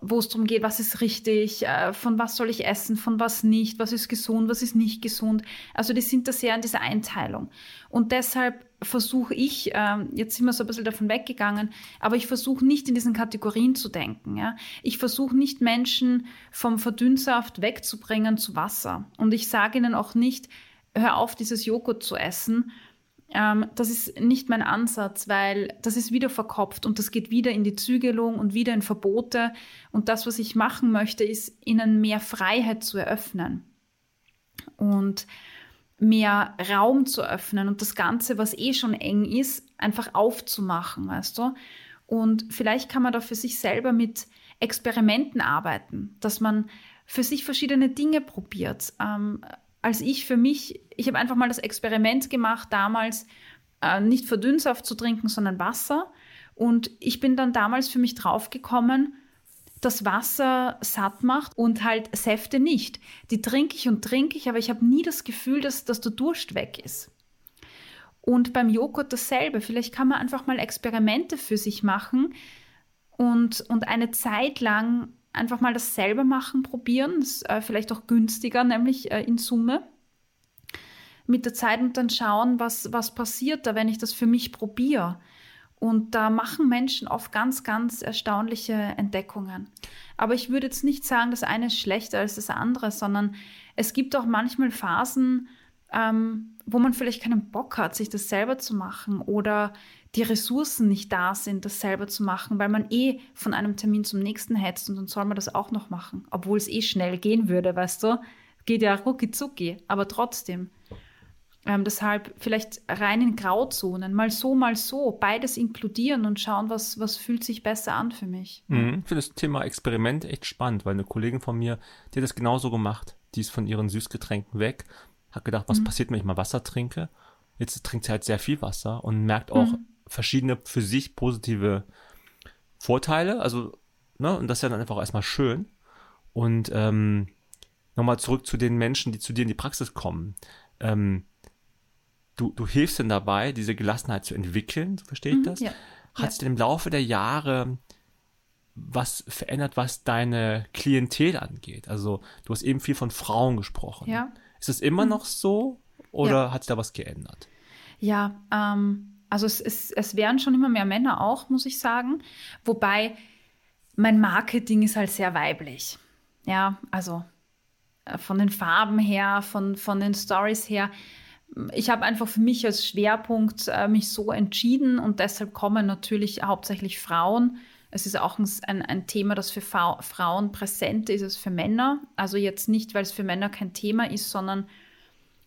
wo es darum geht, was ist richtig, äh, von was soll ich essen, von was nicht, was ist gesund, was ist nicht gesund. Also die sind da sehr an dieser Einteilung. Und deshalb versuche ich, ähm, jetzt sind wir so ein bisschen davon weggegangen, aber ich versuche nicht in diesen Kategorien zu denken. Ich versuche nicht Menschen vom Verdünnsaft wegzubringen zu Wasser. Und ich sage ihnen auch nicht, hör auf, dieses Joghurt zu essen, ähm, das ist nicht mein Ansatz, weil das ist wieder verkopft und das geht wieder in die Zügelung und wieder in Verbote. Und das, was ich machen möchte, ist, ihnen mehr Freiheit zu eröffnen und mehr Raum zu öffnen und das Ganze, was eh schon eng ist, einfach aufzumachen, weißt du? Und vielleicht kann man da für sich selber mit Experimenten arbeiten, dass man für sich verschiedene Dinge probiert. Ähm, als ich für mich, ich habe einfach mal das Experiment gemacht, damals äh, nicht Verdünnsaft zu trinken, sondern Wasser. Und ich bin dann damals für mich draufgekommen, dass Wasser satt macht und halt Säfte nicht. Die trinke ich und trinke ich, aber ich habe nie das Gefühl, dass, dass der Durst weg ist. Und beim Joghurt dasselbe. Vielleicht kann man einfach mal Experimente für sich machen und, und eine Zeit lang einfach mal das selber machen, probieren. Das ist äh, vielleicht auch günstiger, nämlich äh, in Summe. Mit der Zeit und dann schauen, was, was passiert da, wenn ich das für mich probiere. Und da machen Menschen oft ganz, ganz erstaunliche Entdeckungen. Aber ich würde jetzt nicht sagen, das eine ist schlechter als das andere, sondern es gibt auch manchmal Phasen, ähm, wo man vielleicht keinen Bock hat, sich das selber zu machen oder die Ressourcen nicht da sind, das selber zu machen, weil man eh von einem Termin zum nächsten hetzt und dann soll man das auch noch machen, obwohl es eh schnell gehen würde, weißt du? Geht ja rucki zucki, aber trotzdem. Ähm, deshalb vielleicht rein in Grauzonen, mal so, mal so, beides inkludieren und schauen, was, was fühlt sich besser an für mich. Mhm. Ich finde das Thema Experiment echt spannend, weil eine Kollegin von mir, die hat das genauso gemacht. Die ist von ihren Süßgetränken weg, hat gedacht, was mhm. passiert, wenn ich mal Wasser trinke? Jetzt trinkt sie halt sehr viel Wasser und merkt auch mhm. verschiedene für sich positive Vorteile. Also, ne, und das ist ja dann einfach erstmal schön. Und ähm, nochmal zurück zu den Menschen, die zu dir in die Praxis kommen. Ähm, du, du hilfst denn dabei, diese Gelassenheit zu entwickeln, so verstehe ich mhm, das? Ja. Hat sich ja. im Laufe der Jahre was verändert, was deine Klientel angeht? Also du hast eben viel von Frauen gesprochen. Ja. Ist es immer mhm. noch so oder ja. hat sich da was geändert? Ja, ähm, also es, es, es werden schon immer mehr Männer auch, muss ich sagen. Wobei mein Marketing ist halt sehr weiblich. Ja, also äh, von den Farben her, von, von den Stories her ich habe einfach für mich als Schwerpunkt äh, mich so entschieden und deshalb kommen natürlich hauptsächlich Frauen. Es ist auch ein, ein Thema, das für Fa Frauen präsent ist als für Männer. Also jetzt nicht, weil es für Männer kein Thema ist, sondern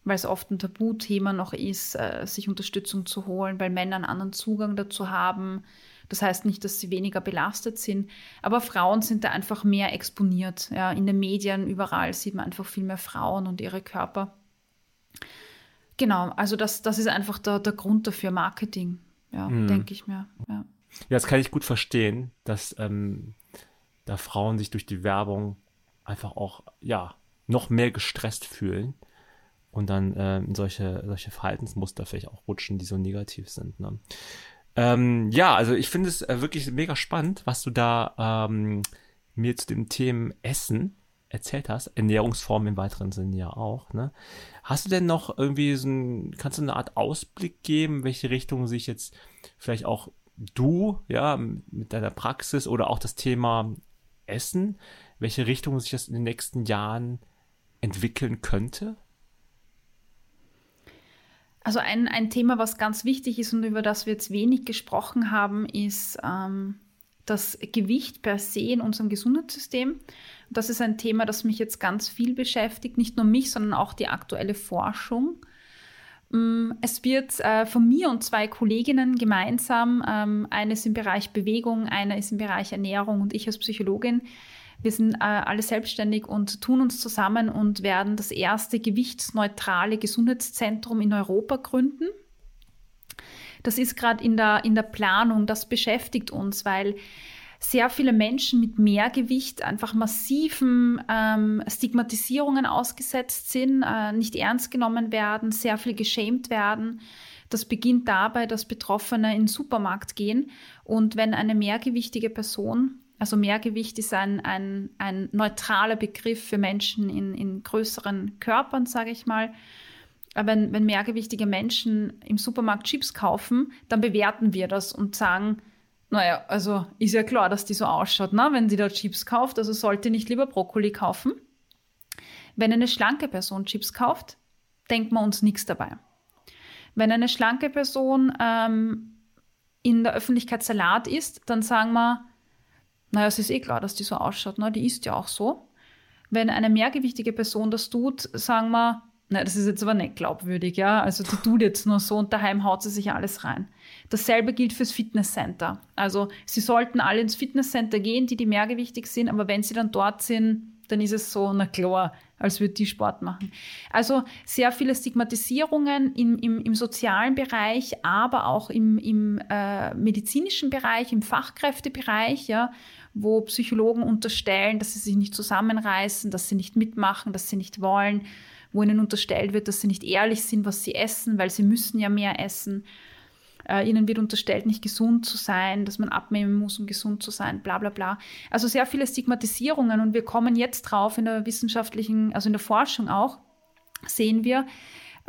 weil es oft ein Tabuthema noch ist, äh, sich Unterstützung zu holen, weil Männer einen anderen Zugang dazu haben. Das heißt nicht, dass sie weniger belastet sind, aber Frauen sind da einfach mehr exponiert. Ja, in den Medien, überall sieht man einfach viel mehr Frauen und ihre Körper. Genau, also das, das ist einfach der, der Grund dafür, Marketing, ja, mhm. denke ich mir. Ja. Ja, das kann ich gut verstehen, dass ähm, da Frauen sich durch die Werbung einfach auch, ja, noch mehr gestresst fühlen und dann äh, in solche, solche Verhaltensmuster vielleicht auch rutschen, die so negativ sind. Ne? Ähm, ja, also ich finde es äh, wirklich mega spannend, was du da ähm, mir zu dem Thema Essen erzählt hast, Ernährungsform im weiteren Sinne ja auch, ne? Hast du denn noch irgendwie so ein, kannst du eine Art Ausblick geben, welche Richtung sich jetzt vielleicht auch du, ja, mit deiner Praxis oder auch das Thema Essen, welche Richtung sich das in den nächsten Jahren entwickeln könnte? Also ein, ein Thema, was ganz wichtig ist und über das wir jetzt wenig gesprochen haben, ist ähm, das Gewicht per se in unserem Gesundheitssystem. Das ist ein Thema, das mich jetzt ganz viel beschäftigt, nicht nur mich, sondern auch die aktuelle Forschung. Mm, es wird äh, von mir und zwei Kolleginnen gemeinsam, ähm, eine ist im Bereich Bewegung, eine ist im Bereich Ernährung und ich als Psychologin, wir sind äh, alle selbstständig und tun uns zusammen und werden das erste gewichtsneutrale Gesundheitszentrum in Europa gründen. Das ist gerade in der, in der Planung, das beschäftigt uns, weil sehr viele Menschen mit Mehrgewicht einfach massiven ähm, Stigmatisierungen ausgesetzt sind, äh, nicht ernst genommen werden, sehr viel geschämt werden. Das beginnt dabei, dass Betroffene in den Supermarkt gehen und wenn eine mehrgewichtige Person, also Mehrgewicht ist ein, ein, ein neutraler Begriff für Menschen in, in größeren Körpern, sage ich mal, wenn, wenn mehrgewichtige Menschen im Supermarkt Chips kaufen, dann bewerten wir das und sagen, naja, also ist ja klar, dass die so ausschaut, ne? wenn sie da Chips kauft. Also sollte nicht lieber Brokkoli kaufen. Wenn eine schlanke Person Chips kauft, denkt man uns nichts dabei. Wenn eine schlanke Person ähm, in der Öffentlichkeit Salat isst, dann sagen wir, naja, es ist eh klar, dass die so ausschaut, ne? die isst ja auch so. Wenn eine mehrgewichtige Person das tut, sagen wir, na, das ist jetzt aber nicht glaubwürdig, ja. Also die tut jetzt nur so und daheim haut sie sich alles rein. Dasselbe gilt fürs Fitnesscenter. Also sie sollten alle ins Fitnesscenter gehen, die die mehrgewichtig sind, aber wenn sie dann dort sind, dann ist es so, na klar, als würde die Sport machen. Also sehr viele Stigmatisierungen im, im, im sozialen Bereich, aber auch im, im äh, medizinischen Bereich, im Fachkräftebereich, ja, wo Psychologen unterstellen, dass sie sich nicht zusammenreißen, dass sie nicht mitmachen, dass sie nicht wollen wo ihnen unterstellt wird, dass sie nicht ehrlich sind, was sie essen, weil sie müssen ja mehr essen. Äh, ihnen wird unterstellt, nicht gesund zu sein, dass man abnehmen muss, um gesund zu sein, bla bla bla. Also sehr viele Stigmatisierungen und wir kommen jetzt drauf in der wissenschaftlichen, also in der Forschung auch, sehen wir,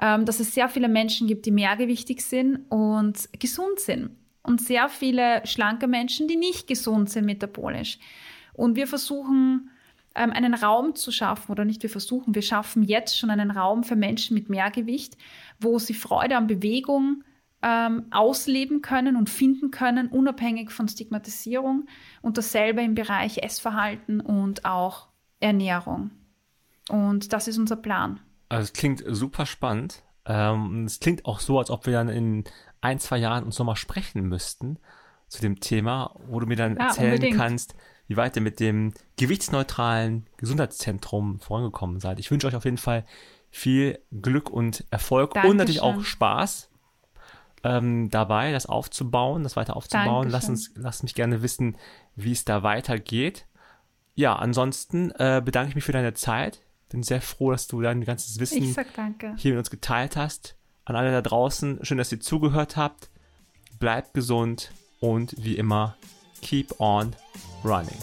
ähm, dass es sehr viele Menschen gibt, die mehrgewichtig sind und gesund sind. Und sehr viele schlanke Menschen, die nicht gesund sind metabolisch. Und wir versuchen ähm, einen Raum zu schaffen oder nicht wir versuchen, wir schaffen jetzt schon einen Raum für Menschen mit Mehrgewicht, wo sie Freude an Bewegung ähm, ausleben können und finden können, unabhängig von Stigmatisierung und dasselbe im Bereich Essverhalten und auch Ernährung. Und das ist unser Plan. Also es klingt super spannend. Ähm, es klingt auch so, als ob wir dann in ein, zwei Jahren uns nochmal sprechen müssten zu dem Thema, wo du mir dann ja, erzählen unbedingt. kannst, wie weit ihr mit dem gewichtsneutralen Gesundheitszentrum vorangekommen seid. Ich wünsche euch auf jeden Fall viel Glück und Erfolg Dankeschön. und natürlich auch Spaß ähm, dabei, das aufzubauen, das weiter aufzubauen. Lass, uns, lass mich gerne wissen, wie es da weitergeht. Ja, ansonsten äh, bedanke ich mich für deine Zeit. Bin sehr froh, dass du dein ganzes Wissen hier mit uns geteilt hast. An alle da draußen, schön, dass ihr zugehört habt. Bleibt gesund und wie immer, keep on running.